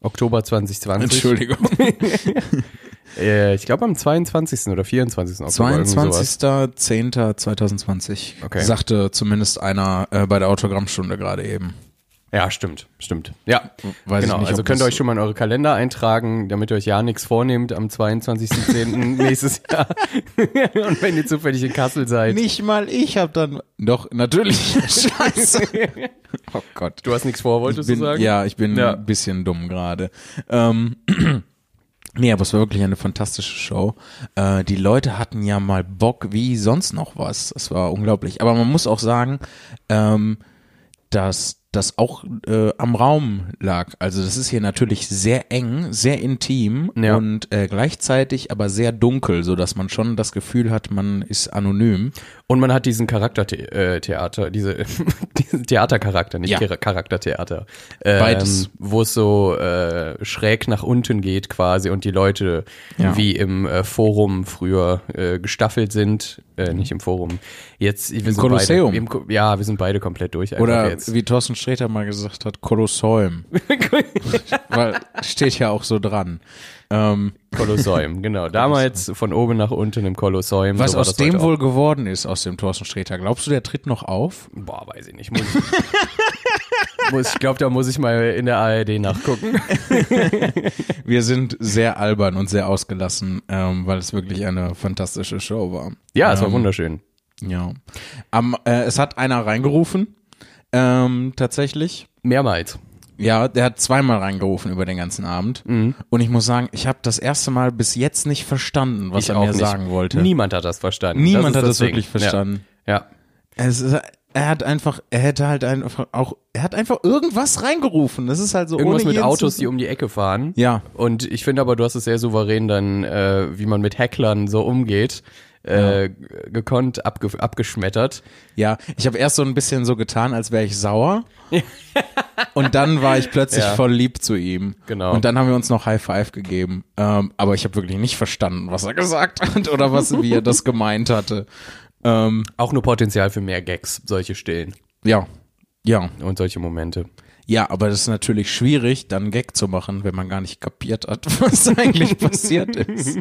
Oktober 2020. Entschuldigung. Äh, ich glaube am 22. oder 24. Oktober. irgendwie sowas. 22.10.2020 Okay. sagte zumindest einer äh, bei der Autogrammstunde gerade eben. Ja, stimmt, stimmt. Ja, Weiß genau. ich nicht, also könnt ihr euch schon mal in eure Kalender eintragen, damit ihr euch ja nichts vornehmt am 22.10. nächstes Jahr. Und wenn ihr zufällig in Kassel seid. Nicht mal ich habe dann. Doch, natürlich. Scheiße. Oh Gott. Du hast nichts vor, wolltest bin, du sagen? Ja, ich bin Ja. ein bisschen dumm gerade. Ähm, nee, aber es war wirklich eine fantastische Show. Äh, die Leute hatten ja mal Bock wie sonst noch was. Es war unglaublich. Aber man muss auch sagen, ähm, dass das auch äh, am Raum lag. Also das ist hier natürlich sehr eng, sehr intim Ja. und äh, gleichzeitig aber sehr dunkel, so dass man schon das Gefühl hat, man ist anonym. Und man hat diesen Charaktertheater, diese, diesen Theatercharakter, nicht Ja. Char- Charaktertheater. Ähm, Beides. Wo es so äh, schräg nach unten geht quasi und die Leute Ja. wie im äh, Forum früher äh, gestaffelt sind. Äh, nicht im Forum. Jetzt, wir sind Kolosseum. Beide, im, ja, wir sind beide komplett durch. Oder jetzt. wie Thorsten Sträter mal gesagt hat, Kolosseum. Weil steht ja auch so dran. Ähm, Kolosseum, genau. Damals von oben nach unten im Kolosseum. was so aus dem wohl geworden ist, aus dem Thorsten Sträter? Glaubst du, der tritt noch auf? Boah, weiß ich nicht. Muss ich, muss, ich glaube, da muss ich mal in der ARD nachgucken. Wir sind sehr albern und sehr ausgelassen, ähm, weil es wirklich eine fantastische Show war. Ja, es war Ähm, wunderschön. Ja. Am, äh, es hat einer reingerufen, ähm, tatsächlich. Mehrmals. Ja, der hat zweimal reingerufen über den ganzen Abend. Mhm. Und ich muss sagen, ich habe das erste Mal bis jetzt nicht verstanden, was Ich er mir nicht. sagen wollte. Niemand hat das verstanden. Niemand das hat das Ding. wirklich verstanden. Ja. ja. Ist, er hat einfach, er hätte halt einfach auch, er hat einfach irgendwas reingerufen. Das ist halt so Irgendwas mit Autos, die um die Ecke fahren. Ja, Und ich finde aber, du hast es sehr souverän dann, äh, wie man mit Hacklern so umgeht, äh, gekonnt abge abgeschmettert. ja. Ich habe erst so ein bisschen so getan, als wäre ich sauer. Und dann war ich plötzlich Ja. voll lieb zu ihm. Genau. Und dann haben wir uns noch High Five gegeben. Ähm, aber ich habe wirklich nicht verstanden, was er gesagt hat oder was, wie er das gemeint hatte. Ähm, Auch nur Potenzial für mehr Gags, solche Stillen ja, ja. und solche Momente. Ja, aber das ist natürlich schwierig, dann einen Gag zu machen, wenn man gar nicht kapiert hat, was eigentlich passiert ist.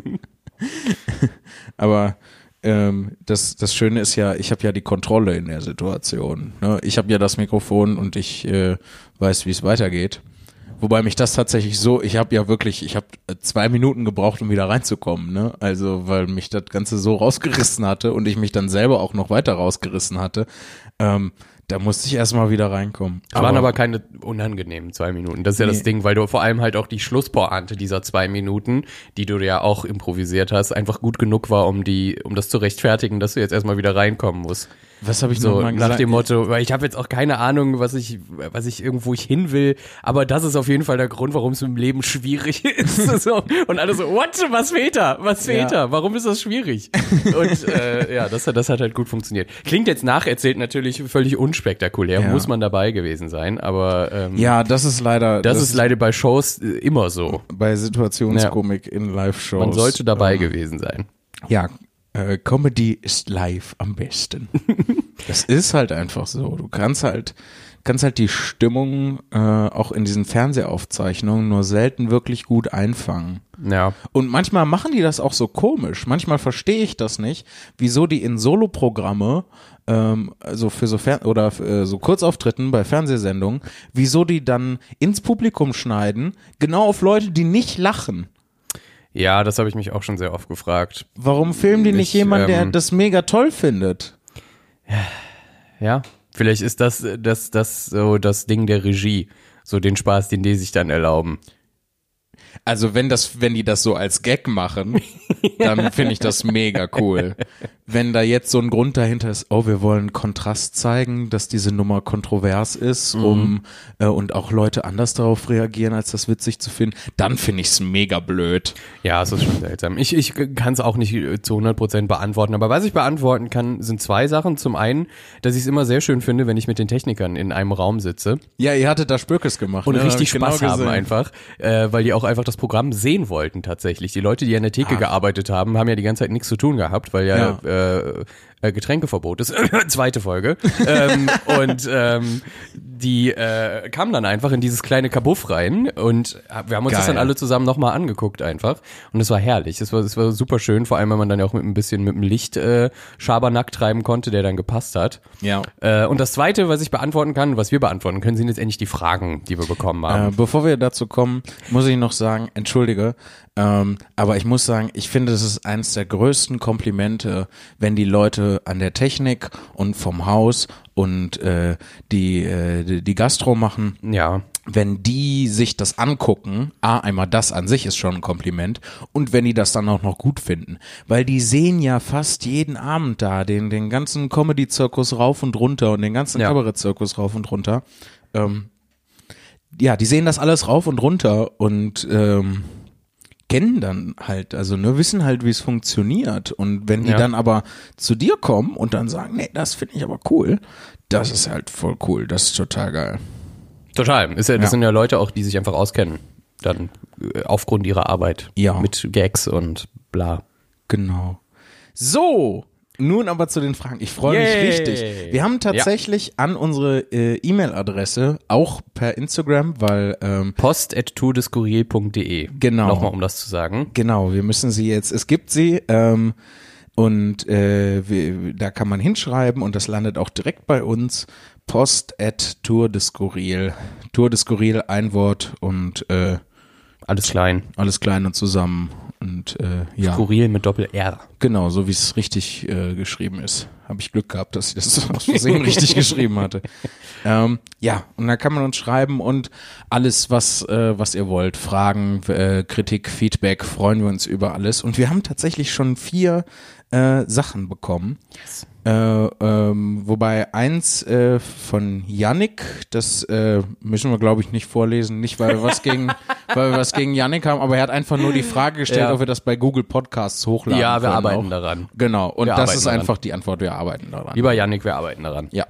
aber ähm, das, das Schöne ist ja, ich habe ja die Kontrolle in der Situation. Ne? Ich habe ja das Mikrofon und ich äh, weiß, wie es weitergeht. Wobei mich das tatsächlich so, ich habe ja wirklich, ich habe zwei Minuten gebraucht, um wieder reinzukommen, ne? Also, weil mich das Ganze so rausgerissen hatte und ich mich dann selber auch noch weiter rausgerissen hatte. Ähm, da musste ich erstmal wieder reinkommen. Es waren aber keine unangenehmen zwei Minuten. Das ist ja das. Ding, weil du vor allem halt auch die Schlusspointe dieser zwei Minuten, die du ja auch improvisiert hast, einfach gut genug war, um die, um das zu rechtfertigen, dass du jetzt erstmal wieder reinkommen musst. Was habe ich So noch mal nach gesagt? dem Motto, weil ich habe jetzt auch keine Ahnung, was ich, was ich irgendwo ich hin will, aber das ist auf jeden Fall der Grund, warum es im Leben schwierig ist. so. Und alle so, what? Was fehlt da? Was fehlt Ja. da? Warum ist das schwierig? Und äh, ja, das, hat- das hat halt gut funktioniert. Klingt jetzt nacherzählt natürlich völlig unspektakulär, Ja. muss man dabei gewesen sein, aber ähm, Ja, das ist leider. das, ist leider bei Shows äh, immer so. bei Situationskomik in Live-Shows. Man sollte dabei ähm, gewesen sein. Ja, äh, Comedy ist live am besten. das ist halt einfach so. Du kannst halt, kannst halt die Stimmung äh, auch in diesen Fernsehaufzeichnungen nur selten wirklich gut einfangen. Ja. Und manchmal machen die das auch so komisch. Manchmal verstehe ich das nicht, wieso die in Soloprogramme, ähm, also für so Fer oder äh, so Kurzauftritten bei Fernsehsendungen, wieso die dann ins Publikum schneiden, genau auf Leute, die nicht lachen. Ja, das habe ich mich auch schon sehr oft gefragt. Warum filmen die nicht Ich, jemand, der ähm, das mega toll findet? Ja, vielleicht ist das, das, das so das Ding der Regie. So den Spaß, den die sich dann erlauben. Also wenn das, wenn die das so als Gag machen, dann finde ich das mega cool. Wenn da jetzt so ein Grund dahinter ist, oh, wir wollen Kontrast zeigen, dass diese Nummer kontrovers ist, um äh, und auch Leute anders darauf reagieren, als das witzig zu finden, dann finde ich es mega blöd. Ja, es ist schon seltsam. Ich, ich kann es auch nicht äh, zu 100% beantworten, aber was ich beantworten kann, sind zwei Sachen. Zum einen, dass ich es immer sehr schön finde, wenn ich mit den Technikern in einem Raum sitze Ja, ihr hattet da Spökes gemacht. und ne? richtig ich genau Spaß haben einfach, äh, weil die auch einfach das Programm sehen wollten tatsächlich. Die Leute, die an der Theke gearbeitet haben, haben ja die ganze Zeit nichts zu tun gehabt, weil ja, Äh, äh, Getränkeverbot ist. Zweite Folge. ähm, und ähm, die äh, kamen dann einfach in dieses kleine Kabuff rein und wir haben uns das Geil. dann alle zusammen nochmal angeguckt einfach. Und es war herrlich. Es war, es war super schön, vor allem, wenn man dann ja auch mit ein bisschen mit dem Licht äh, Schabernack treiben konnte, der dann gepasst hat. Ja. Äh, und das Zweite, was ich beantworten kann, was wir beantworten können, sind jetzt endlich die Fragen, die wir bekommen Äh, haben. bevor wir dazu kommen, muss ich noch sagen, entschuldige, ähm, aber ich muss sagen, ich finde, es ist eines der größten Komplimente, wenn die Leute an der Technik und vom Haus und äh, die, äh, die, Gastro machen, ja. wenn die sich das angucken, a, einmal das an sich ist schon ein Kompliment und wenn die das dann auch noch gut finden, weil die sehen ja fast jeden Abend da den, den ganzen Comedy-Zirkus rauf und runter und den ganzen Ja. Kabarett-Zirkus rauf und runter. Ähm, ja, die sehen das alles rauf und runter und ähm, kennen dann halt, also ne, wissen halt, wie es funktioniert. Und wenn die Ja. dann aber zu dir kommen und dann sagen, nee, das finde ich aber cool, das ist halt voll cool, das ist total geil. Total. Ist ja, das Ja. sind ja Leute auch, die sich einfach auskennen. Dann äh, aufgrund ihrer Arbeit. Ja. Mit Gags und bla. Genau. So, nun aber zu den Fragen. Ich freue mich richtig. Wir haben tatsächlich an unsere äh, E-Mail-Adresse, auch per Instagram, weil ähm, post.tourdescourier.de. Genau. Nochmal, um das zu sagen. Genau, wir müssen sie jetzt, es gibt sie ähm, und äh, wir, da kann man hinschreiben und das landet auch direkt bei uns. Post at Tour de Skurril. Tour de Skurril, ein Wort und äh, Alles klein. alles klein und zusammen. Und äh, ja, Skurril mit Doppel-R. genau, so wie es richtig äh, geschrieben ist. Habe ich Glück gehabt, dass ich das aus Versehen richtig geschrieben hatte. Ähm, ja, und da kann man uns schreiben und alles, was, äh, was ihr wollt. Fragen, äh, Kritik, Feedback, freuen wir uns über alles. Und wir haben tatsächlich schon vier äh, Sachen bekommen. Äh, ähm, wobei eins äh, von Yannick, das äh, müssen wir glaube ich nicht vorlesen, nicht weil wir was gegen, weil wir was gegen Yannick haben, aber er hat einfach nur die Frage gestellt, Ja. ob wir das bei Google Podcasts hochladen Ja, wir arbeiten auch. daran. Genau, und Wir das ist daran. einfach die Antwort, wir arbeiten daran. Lieber Yannick, wir arbeiten daran. Ja.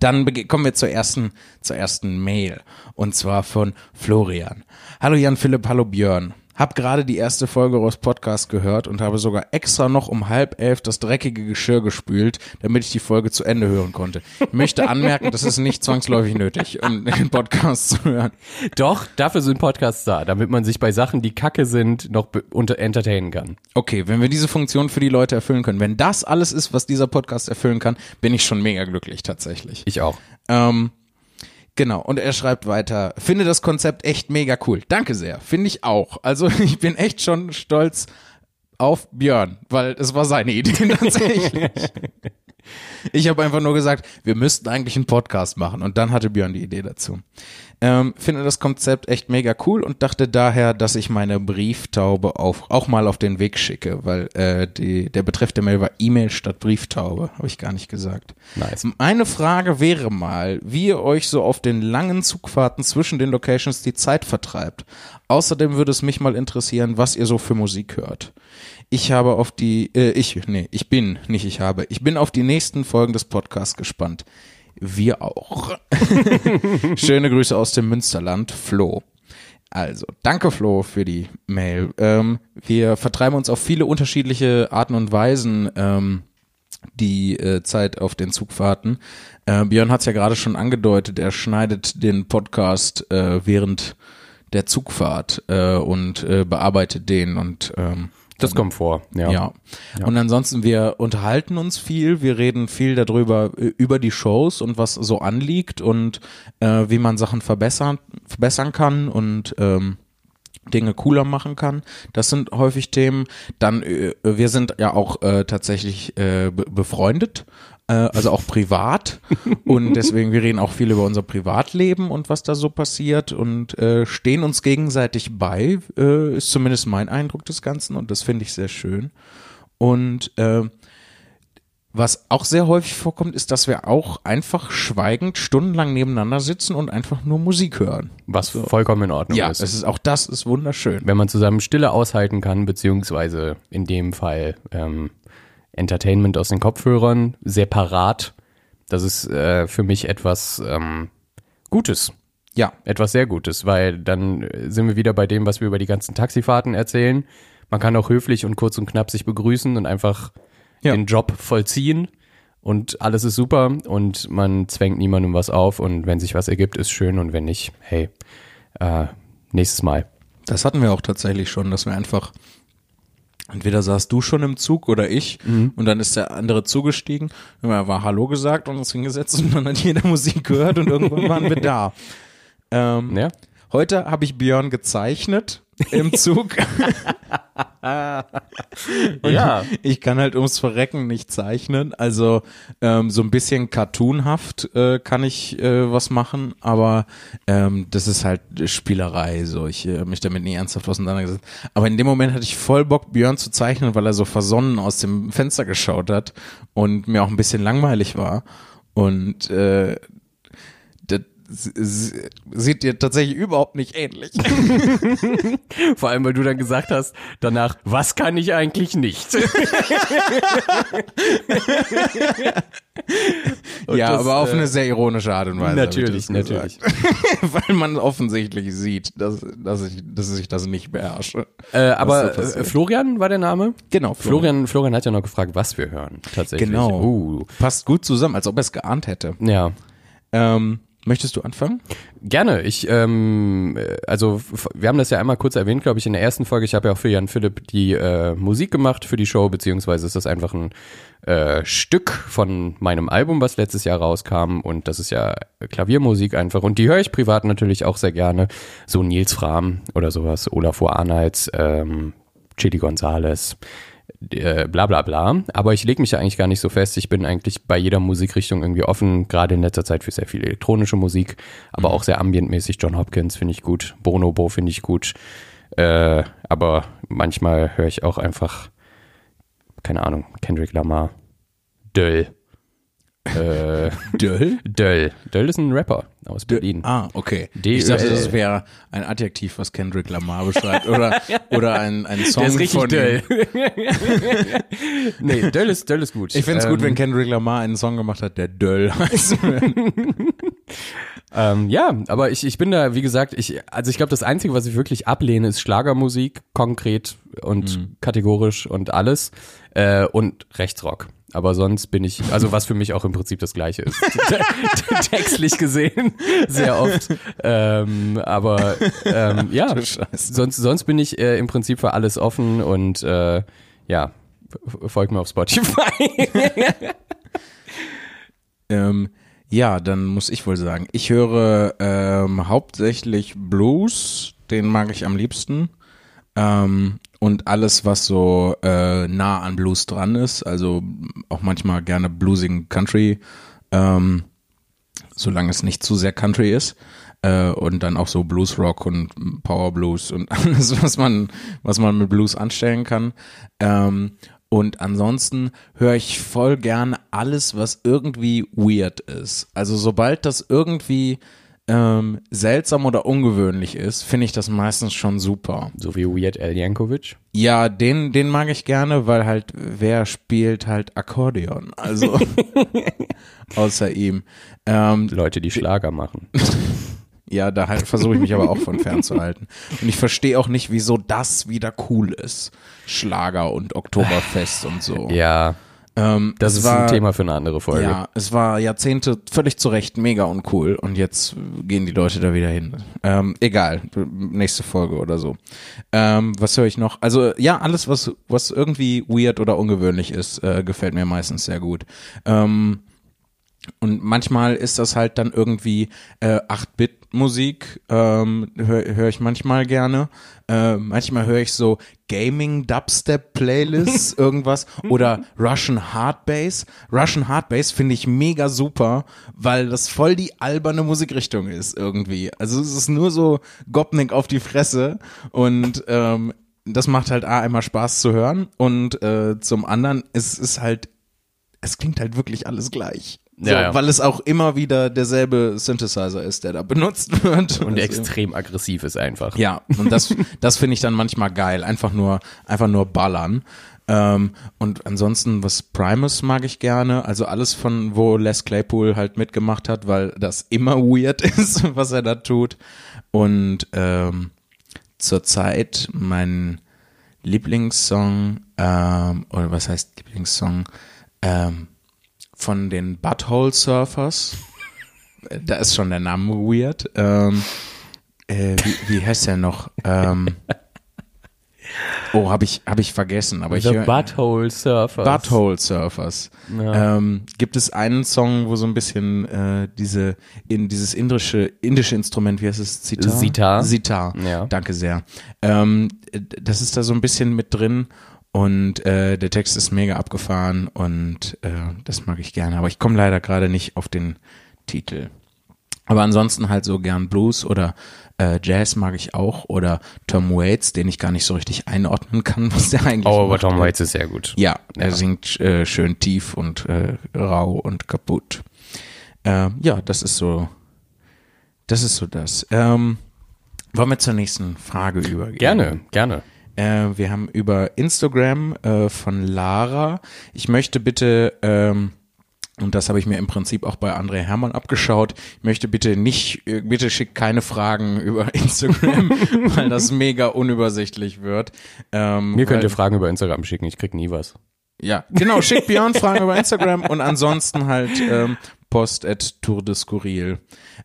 Dann kommen wir zur ersten, zur ersten Mail. Und zwar von Florian. Hallo Jan Philipp, hallo Björn. Hab gerade die erste Folge eures Podcasts gehört und habe sogar extra noch um halb elf das dreckige Geschirr gespült, damit ich die Folge zu Ende hören konnte. Ich möchte anmerken, das ist nicht zwangsläufig nötig, um den Podcast zu hören. Doch, dafür sind Podcasts da, damit man sich bei Sachen, die kacke sind, noch unter entertainen kann. Okay, wenn wir diese Funktion für die Leute erfüllen können, wenn das alles ist, was dieser Podcast erfüllen kann, bin ich schon mega glücklich tatsächlich. Ich auch. Ähm, genau, und er schreibt weiter, finde das Konzept echt mega cool. Danke sehr, finde ich auch. Also ich bin echt schon stolz auf Björn, weil es war seine Idee tatsächlich. Ich habe einfach nur gesagt, wir müssten eigentlich einen Podcast machen und dann hatte Björn die Idee dazu. Ähm, finde das Konzept echt mega cool und dachte daher, dass ich meine Brieftaube auf, auch mal auf den Weg schicke, weil äh, die, der Betreff der Mail war E-Mail statt Brieftaube, habe ich gar nicht gesagt. Nice. Meine Frage wäre mal, wie ihr euch so auf den langen Zugfahrten zwischen den Locations die Zeit vertreibt. Außerdem würde es mich mal interessieren, was ihr so für Musik hört. Ich habe auf die, äh, ich, nee, ich bin, nicht ich habe, ich bin auf die nächsten Folgen des Podcasts gespannt. Wir auch. Schöne Grüße aus dem Münsterland, Flo. Also, danke Flo für die Mail. Ähm, wir vertreiben uns auf viele unterschiedliche Arten und Weisen ähm, die äh, Zeit auf den Zugfahrten. Äh, Björn hat es ja gerade schon angedeutet, er schneidet den Podcast äh, während der Zugfahrt äh, und äh, bearbeitet den und ähm, Das kommt vor, ja. ja. Und ansonsten, wir unterhalten uns viel, wir reden viel darüber, über die Shows und was so anliegt und äh, wie man Sachen verbessern, verbessern kann und ähm, Dinge cooler machen kann. Das sind häufig Themen. Dann, äh, wir sind ja auch äh, tatsächlich äh, be befreundet, äh, also auch privat. und deswegen, wir reden auch viel über unser Privatleben und was da so passiert und äh, stehen uns gegenseitig bei, äh, ist zumindest mein Eindruck des Ganzen und das finde ich sehr schön. Und äh, was auch sehr häufig vorkommt, ist, dass wir auch einfach schweigend stundenlang nebeneinander sitzen und einfach nur Musik hören. Was vollkommen in Ordnung Ja, ist. es ist auch das ist wunderschön. wenn man zusammen Stille aushalten kann, beziehungsweise in dem Fall ähm, Entertainment aus den Kopfhörern separat, das ist äh, für mich etwas ähm, Gutes. Ja, Etwas sehr Gutes, weil dann sind wir wieder bei dem, was wir über die ganzen Taxifahrten erzählen. Man kann auch höflich und kurz und knapp sich begrüßen und einfach Ja. den Job vollziehen und alles ist super und man zwängt niemandem was auf und wenn sich was ergibt, ist schön und wenn nicht, hey, äh, nächstes Mal. das hatten wir auch tatsächlich schon, dass wir einfach entweder saß du schon im Zug oder ich und dann ist der andere zugestiegen, er war Hallo gesagt und uns hingesetzt und dann hat jeder Musik gehört und irgendwann waren wir da. Ähm, Ja? Heute habe ich Björn gezeichnet im Zug. Ja. Ich kann halt ums Verrecken nicht zeichnen. Also ähm, so ein bisschen cartoonhaft äh, kann ich äh, was machen, aber ähm, das ist halt Spielerei. So, ich äh, mich damit nie ernsthaft auseinandergesetzt. Aber in dem Moment hatte ich voll Bock, Björn zu zeichnen, weil er so versonnen aus dem Fenster geschaut hat und mir auch ein bisschen langweilig war. Und äh, sieht dir tatsächlich überhaupt nicht ähnlich. Vor allem, weil du dann gesagt hast, danach, was kann ich eigentlich nicht? Ja, das, aber auf äh, eine sehr ironische Art und Weise. Natürlich, natürlich. Weil man offensichtlich sieht, dass, dass, ich, dass ich das nicht beherrsche. Äh, aber passiert. äh, Florian war der Name? Genau, Florian, Florian hat ja noch gefragt, was wir hören, tatsächlich. Genau. Uh, Passt gut zusammen, als ob er es geahnt hätte. ja. Ähm, möchtest du anfangen? Gerne. Ich, ähm, äh, also wir haben das ja einmal kurz erwähnt, glaube ich, in der ersten Folge. Ich habe ja auch für Jan Philipp die äh, Musik gemacht für die Show, beziehungsweise ist das einfach ein äh, Stück von meinem Album, was letztes Jahr rauskam. Und das ist ja Klaviermusik einfach. Und die höre ich privat natürlich auch sehr gerne. So Nils Fram oder sowas, Olafur Arnolds, ähm, Chili Gonzales, äh, bla bla bla. Aber ich lege mich ja eigentlich gar nicht so fest. Ich bin eigentlich bei jeder Musikrichtung irgendwie offen, gerade in letzter Zeit für sehr viel elektronische Musik, aber auch sehr ambientmäßig. John Hopkins finde ich gut, Bonobo finde ich gut. Äh, aber manchmal höre ich auch einfach, keine Ahnung, Kendrick Lamar, Döll. Äh, Döll? Döll. Döll ist ein Rapper aus Berlin. Ah, okay. D- ich dachte, das wäre ein Adjektiv, was Kendrick Lamar beschreibt. Oder, oder ein, ein Song Der ist richtig von Döll. nee, Döll ist, Döll ist gut. Ich find's gut, Ähm, wenn Kendrick Lamar einen Song gemacht hat, der Döll heißt. Ähm, ja, aber ich, ich bin da, wie gesagt, ich, also ich glaube, das Einzige, was ich wirklich ablehne, ist Schlagermusik, konkret und kategorisch und alles. Äh, und Rechtsrock. Aber sonst bin ich, also was für mich auch im Prinzip das Gleiche ist. Textlich gesehen, sehr oft. Ähm, aber ähm, ja, sonst, sonst bin ich äh, im Prinzip für alles offen und äh, ja, folgt mir auf Spotify. Ähm, ja, dann muss ich wohl sagen, ich höre ähm, hauptsächlich Blues, den mag ich am liebsten. Ähm, und alles, was so äh, nah an Blues dran ist, also auch manchmal gerne bluesigen Country, ähm, solange es nicht zu sehr Country ist. Äh, und dann auch so Blues Rock und Power Blues und alles, was man, was man mit Blues anstellen kann. Ähm, und ansonsten höre ich voll gern alles, was irgendwie weird ist. Also sobald das irgendwie ähm, seltsam oder ungewöhnlich ist, finde ich das meistens schon super. So wie Weird Al Yankovic. Ja, den, den mag ich gerne, weil halt, wer spielt halt Akkordeon? Also, außer ihm. Ähm, Leute, die Schlager machen. ja, da halt versuche ich mich aber auch von fernzuhalten. Und ich verstehe auch nicht, wieso das wieder cool ist. Schlager und Oktoberfest und so. Ja, Ähm, das ist war, ein Thema für eine andere Folge. Ja, es war Jahrzehnte völlig zu Recht mega uncool und jetzt gehen die Leute da wieder hin. Ähm, egal, nächste Folge oder so. Ähm, was höre ich noch? Also ja, alles, was, was irgendwie weird oder ungewöhnlich ist, äh, gefällt mir meistens sehr gut. Ähm, und manchmal ist das halt dann irgendwie äh, 8-Bit-Musik, ähm, höre hör ich manchmal gerne. Äh, manchmal höre ich so Gaming-Dubstep-Playlists, irgendwas. Oder Russian Hardbass. Russian Hardbass finde ich mega super, weil das voll die alberne Musikrichtung ist irgendwie. Also es ist nur so Gopnik auf die Fresse und ähm, das macht halt A, einmal Spaß zu hören und äh, zum anderen, es ist halt, es klingt halt wirklich alles gleich. So, Ja, ja. Weil es auch immer wieder derselbe Synthesizer ist, der da benutzt wird. Und Also- extrem aggressiv ist einfach. ja, und das, das finde ich dann manchmal geil. Einfach nur, einfach nur ballern. Ähm, und ansonsten, was Primus mag ich gerne. Also alles von, wo Les Claypool halt mitgemacht hat, weil das immer weird ist, was er da tut. Und ähm, zurzeit mein Lieblingssong, ähm, oder was heißt Lieblingssong, ähm, von den Butthole Surfers. Da ist schon der Name weird. Ähm, äh, wie, wie heißt der noch? Ähm, oh, habe ich, hab ich vergessen. Aber ich The hör- Butthole Surfers. Butthole Surfers. Ähm, gibt es einen Song, wo so ein bisschen äh, diese in dieses indische indische Instrument, wie heißt es? Sitar. Sitar. Sitar. Ja. Danke sehr. Ähm, äh, das ist da so ein bisschen mit drin und äh, der Text ist mega abgefahren und äh, das mag ich gerne. Aber ich komme leider gerade nicht auf den Titel. Aber ansonsten halt so gern Blues oder äh, Jazz mag ich auch oder Tom Waits, den ich gar nicht so richtig einordnen kann, was der eigentlich Oh, aber. Tom Waits ist sehr gut. Ja, er singt äh, schön tief und äh, rau und kaputt. Äh, ja, das ist so, das ist so das. Ähm, wollen wir zur nächsten Frage übergehen? Gerne, gerne. Äh, wir haben über Instagram äh, von Lara. Ich möchte bitte, ähm, und das habe ich mir im Prinzip auch bei André Hermann abgeschaut, ich möchte bitte nicht, äh, bitte schickt keine Fragen über Instagram, weil das mega unübersichtlich wird. Ähm, Mir könnt ihr Fragen über Instagram schicken, ich krieg nie was. Ja, genau, schickt Björn Fragen über Instagram und ansonsten halt ähm, post at Tour de Skurril.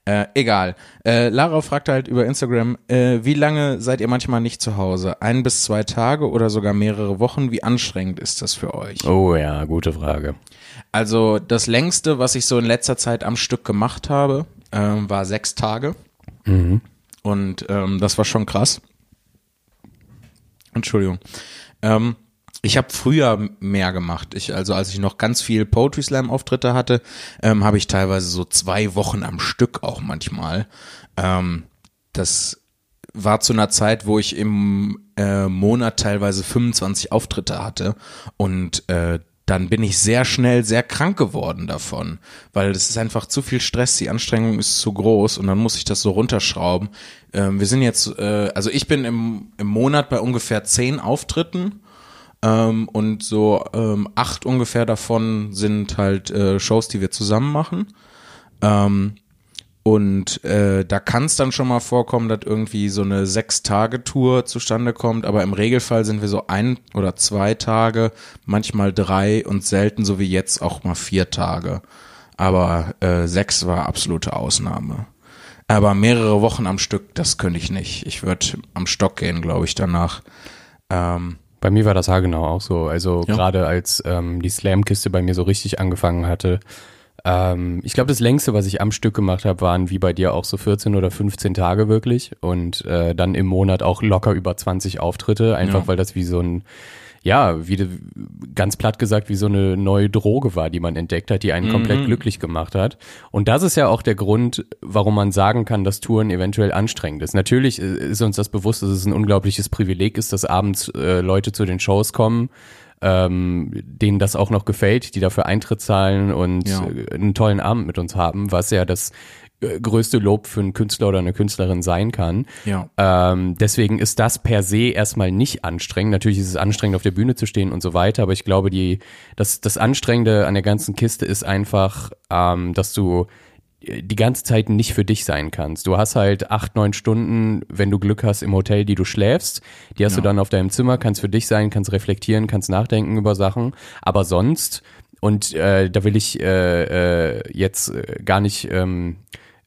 Äh, egal. Äh, Lara fragt halt über Instagram, äh, wie lange seid ihr manchmal nicht zu Hause? Ein bis zwei Tage oder sogar mehrere Wochen? Wie anstrengend ist das für euch? Oh ja, gute Frage. Also das längste, was ich so in letzter Zeit am Stück gemacht habe, ähm, war sechs Tage. Und ähm, das war schon krass. Entschuldigung. Ähm, ich habe früher mehr gemacht. Ich, also als ich noch ganz viel Poetry Slam Auftritte hatte, ähm, habe ich teilweise so zwei Wochen am Stück auch manchmal. Ähm, das war zu einer Zeit, wo ich im äh, Monat teilweise 25 Auftritte hatte und äh, dann bin ich sehr schnell sehr krank geworden davon, weil das ist einfach zu viel Stress, die Anstrengung ist zu groß und dann muss ich das so runterschrauben. Ähm, wir sind jetzt, äh, also ich bin im, im Monat bei ungefähr zehn Auftritten ähm, und so ähm, acht ungefähr davon sind halt äh, Shows, die wir zusammen machen. Ähm, und äh, da kann es dann schon mal vorkommen, dass irgendwie so eine Sechs-Tage-Tour zustande kommt, aber im Regelfall sind wir so ein oder zwei Tage, manchmal drei und selten so wie jetzt auch mal vier Tage. Aber äh, sechs war absolute Ausnahme. Aber mehrere Wochen am Stück, das könnte ich nicht. Ich würde am Stock gehen, glaube ich, danach. Ähm, Bei mir war das haargenau auch so. Also Ja. gerade als ähm, die Slam-Kiste bei mir so richtig angefangen hatte, Ähm, ich glaube, das längste, was ich am Stück gemacht habe, waren wie bei dir auch so 14 oder 15 Tage wirklich und äh, dann im Monat auch locker über 20 Auftritte, einfach Ja. weil das wie so ein ja, wie ganz platt gesagt, wie so eine neue Droge war, die man entdeckt hat, die einen komplett glücklich gemacht hat. Und das ist ja auch der Grund, warum man sagen kann, dass Touren eventuell anstrengend ist. Natürlich äh, ist uns das bewusst, dass es ein unglaubliches Privileg ist, dass abends äh, Leute zu den Shows kommen, ähm, denen das auch noch gefällt, die dafür Eintritt zahlen und Ja. äh, einen tollen Abend mit uns haben, was ja das größte Lob für einen Künstler oder eine Künstlerin sein kann. Ja. Ähm, deswegen ist das per se erstmal nicht anstrengend. Natürlich ist es anstrengend, auf der Bühne zu stehen und so weiter, aber ich glaube, die, das, das Anstrengende an der ganzen Kiste ist einfach, ähm, dass du die ganze Zeit nicht für dich sein kannst. Du hast halt acht, neun Stunden, wenn du Glück hast, im Hotel, die du schläfst. Die hast du dann auf deinem Zimmer, kannst für dich sein, kannst reflektieren, kannst nachdenken über Sachen. Aber sonst, und äh, da will ich äh, äh, jetzt äh, gar nicht ähm,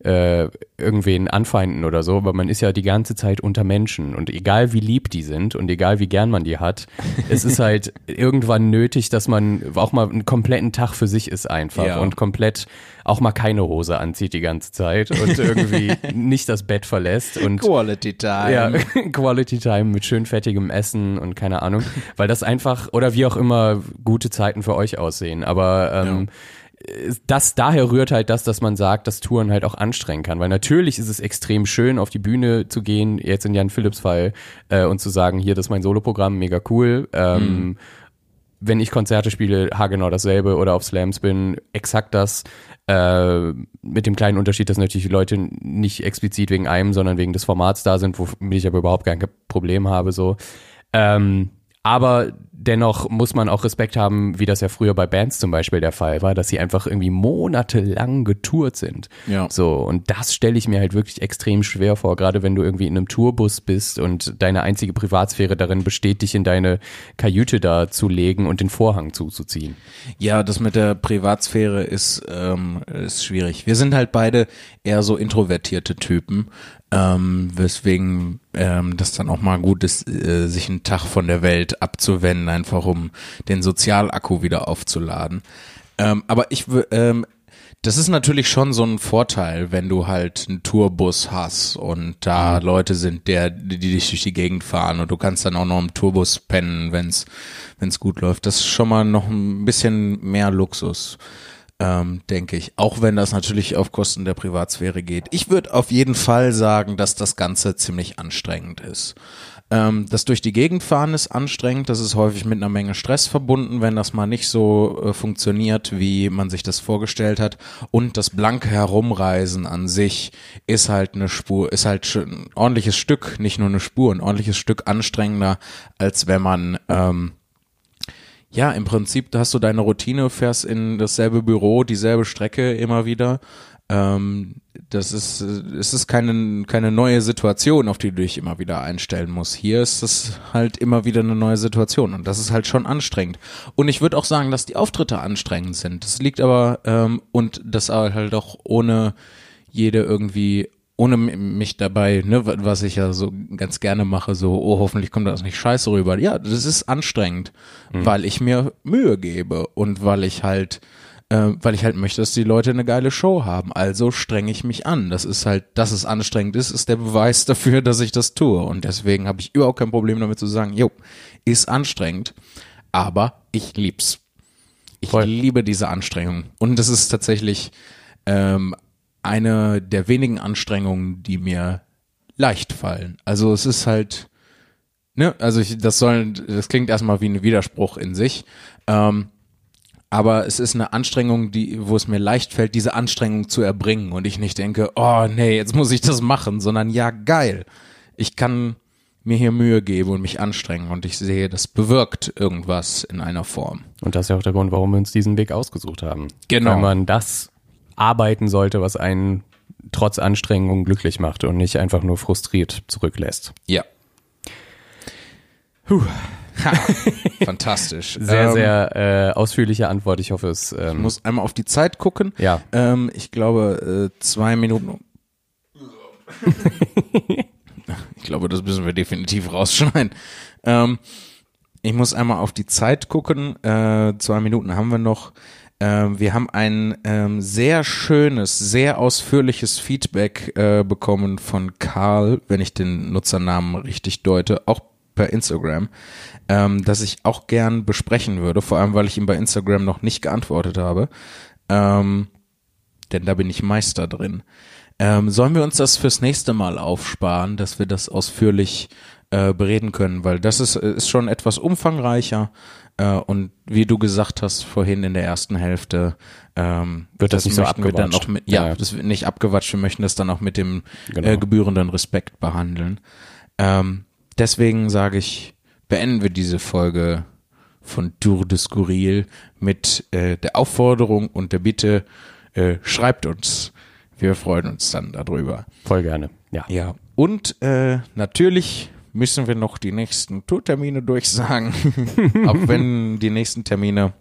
äh, irgendwen anfeinden oder so, aber man ist ja die ganze Zeit unter Menschen und egal wie lieb die sind und egal wie gern man die hat, es ist halt irgendwann nötig, dass man auch mal einen kompletten Tag für sich ist einfach Ja. und komplett auch mal keine Hose anzieht die ganze Zeit und irgendwie nicht das Bett verlässt und Quality Time. ja, Quality Time mit schön fettigem Essen und keine Ahnung, weil das einfach oder wie auch immer gute Zeiten für euch aussehen. Aber ähm, das daher rührt halt das, dass man sagt, dass Touren halt auch anstrengen kann, weil natürlich ist es extrem schön, auf die Bühne zu gehen, jetzt in Jan Philipps Fall äh, und zu sagen, hier, das ist mein Soloprogramm, mega cool. Ähm, wenn ich Konzerte spiele, haargenau dasselbe oder auf Slams bin, exakt das. Äh, mit dem kleinen Unterschied, dass natürlich die Leute nicht explizit wegen einem, sondern wegen des Formats da sind, womit ich aber überhaupt kein Problem habe. So. Ähm, aber dennoch muss man auch Respekt haben, wie das ja früher bei Bands zum Beispiel der Fall war, dass sie einfach irgendwie monatelang getourt sind. Ja. So, und das stelle ich mir halt wirklich extrem schwer vor, gerade wenn du irgendwie in einem Tourbus bist und deine einzige Privatsphäre darin besteht, dich in deine Kajüte da zu legen und den Vorhang zuzuziehen. Ja, das mit der Privatsphäre ist, ähm, ist schwierig. Wir sind halt beide eher so introvertierte Typen, ähm, weswegen ähm, das dann auch mal gut ist, äh, sich einen Tag von der Welt abzuwenden, einfach um den Sozialakku wieder aufzuladen. Ähm, aber ich ähm, das ist natürlich schon so ein Vorteil, wenn du halt einen Tourbus hast und da Leute sind, der, die die dich durch die Gegend fahren und du kannst dann auch noch im Tourbus pennen, wenn's wenn's gut läuft. Das ist schon mal noch ein bisschen mehr Luxus, ähm, denke ich. Auch wenn das natürlich auf Kosten der Privatsphäre geht. Ich würde auf jeden Fall sagen, dass das Ganze ziemlich anstrengend ist. Ähm, das durch die Gegend fahren ist anstrengend, das ist häufig mit einer Menge Stress verbunden, wenn das mal nicht so äh, funktioniert, wie man sich das vorgestellt hat. Und das blanke Herumreisen an sich ist halt eine Spur, ist halt ein ordentliches Stück, nicht nur eine Spur, ein ordentliches Stück anstrengender, als wenn man ähm, ja, im Prinzip da hast du deine Routine, fährst in dasselbe Büro, dieselbe Strecke immer wieder. Ähm, das ist, es ist keine, keine neue Situation, auf die du dich immer wieder einstellen musst. Hier ist es halt immer wieder eine neue Situation und das ist halt schon anstrengend. Und ich würde auch sagen, dass die Auftritte anstrengend sind. Das liegt aber, ähm, und das halt auch ohne jede irgendwie ohne mich dabei, ne, wa- was ich ja so ganz gerne mache, so, oh, hoffentlich kommt das nicht scheiße rüber. Ja, das ist anstrengend, weil ich mir Mühe gebe und weil ich halt, äh, weil ich halt möchte, dass die Leute eine geile Show haben. Also strenge ich mich an. Das ist halt, dass es anstrengend ist, ist der Beweis dafür, dass ich das tue. Und deswegen habe ich überhaupt kein Problem damit zu sagen, jo, ist anstrengend, aber ich lieb's. Ich Voll. liebe diese Anstrengung. Und das ist tatsächlich ähm, eine der wenigen Anstrengungen, die mir leicht fallen. Also es ist halt, ne, also ich, das soll, das klingt erstmal wie ein Widerspruch in sich. Ähm, aber es ist eine Anstrengung, die, wo es mir leicht fällt, diese Anstrengung zu erbringen und ich nicht denke, oh nee, jetzt muss ich das machen, sondern ja, geil. Ich kann mir hier Mühe geben und mich anstrengen und ich sehe, das bewirkt irgendwas in einer Form. Und das ist ja auch der Grund, warum wir uns diesen Weg ausgesucht haben. Genau. Weil man das arbeiten sollte, was einen trotz Anstrengung glücklich macht und nicht einfach nur frustriert zurücklässt. Ja. Ha, fantastisch. Sehr, Ähm, sehr äh, ausführliche Antwort. Ich hoffe, es Ich ähm, muss einmal auf die Zeit gucken. Ja. Ähm, ich glaube, äh, zwei Minuten. ich glaube, das müssen wir definitiv rausschneiden. Ähm, ich muss einmal auf die Zeit gucken. Äh, zwei Minuten haben wir noch. Ähm, wir haben ein ähm, sehr schönes, sehr ausführliches Feedback äh, bekommen von Karl, wenn ich den Nutzernamen richtig deute, auch per Instagram, ähm, das ich auch gern besprechen würde, vor allem weil ich ihm bei Instagram noch nicht geantwortet habe. Ähm, denn da bin ich Meister drin. Ähm, sollen wir uns das fürs nächste Mal aufsparen, dass wir das ausführlich äh, bereden können, weil das ist, ist schon etwas umfangreicher äh, und wie du gesagt hast vorhin in der ersten Hälfte, ähm, Wird das nicht so wir dann abgewatscht. auch mit, ja, Ja. das wird nicht abgewatscht, wir möchten das dann auch mit dem Genau. äh, gebührenden Respekt behandeln. Ähm, deswegen sage ich, beenden wir diese Folge von Tour de Skurril mit äh, der Aufforderung und der Bitte, äh, schreibt uns. Wir freuen uns dann darüber. Voll gerne. Ja. Ja, und äh, natürlich müssen wir noch die nächsten Tourtermine durchsagen. Auch wenn die nächsten Termine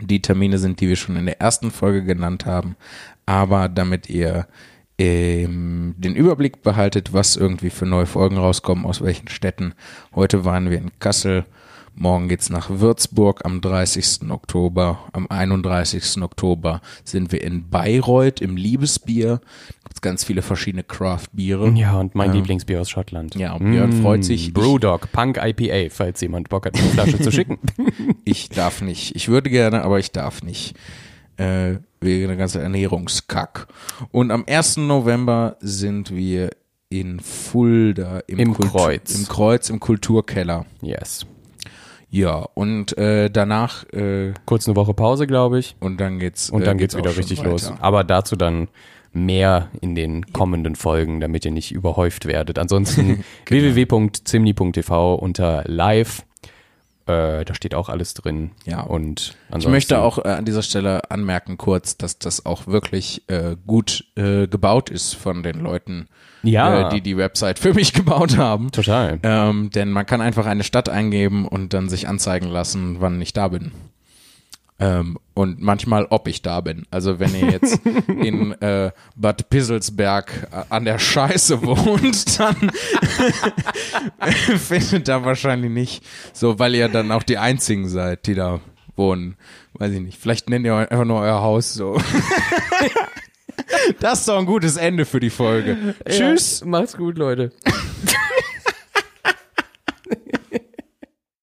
die Termine sind, die wir schon in der ersten Folge genannt haben. Aber damit ihr ähm, den Überblick behaltet, was irgendwie für neue Folgen rauskommen, aus welchen Städten. Heute waren wir in Kassel. Morgen geht's nach Würzburg am 30. Oktober. Am 31. Oktober sind wir in Bayreuth im Liebesbier. Gibt's ganz viele verschiedene Craft-Biere. Ja, und mein Ähm, Lieblingsbier aus Schottland. Ja, und Björn freut sich. Ich- Brewdog, Punk IPA, falls jemand Bock hat, eine Flasche zu schicken. Ich darf nicht. Ich würde gerne, aber ich darf nicht. Äh, wegen der ganzen Ernährungskack. Und am 1. November sind wir in Fulda im, Im Kreuz. Im Kreuz, im Kulturkeller. Yes. Ja, und äh, danach, äh, Kurz eine Woche Pause, glaube ich. und dann geht's Und dann äh, geht's auch wieder richtig weiter. los. Aber dazu dann mehr in den kommenden Folgen, damit ihr nicht überhäuft werdet. Ansonsten www.zimni.tv unter live. Äh, da steht auch alles drin. Ja. Und Ich möchte auch äh, an dieser Stelle anmerken kurz, dass das auch wirklich äh, gut äh, gebaut ist von den Leuten, Ja. äh, die die Website für mich gebaut haben. Total. Ähm, denn man kann einfach eine Stadt eingeben und dann sich anzeigen lassen, wann ich da bin. Ähm, und manchmal, ob ich da bin. Also wenn ihr jetzt in äh, Bad Pisselsberg äh, an der Scheiße wohnt, dann findet da wahrscheinlich nicht so, weil ihr dann auch die Einzigen seid, die da wohnen. Weiß ich nicht. Vielleicht nennt ihr einfach nur euer Haus so. Das ist doch ein gutes Ende für die Folge. Tschüss. Ja, macht's gut, Leute.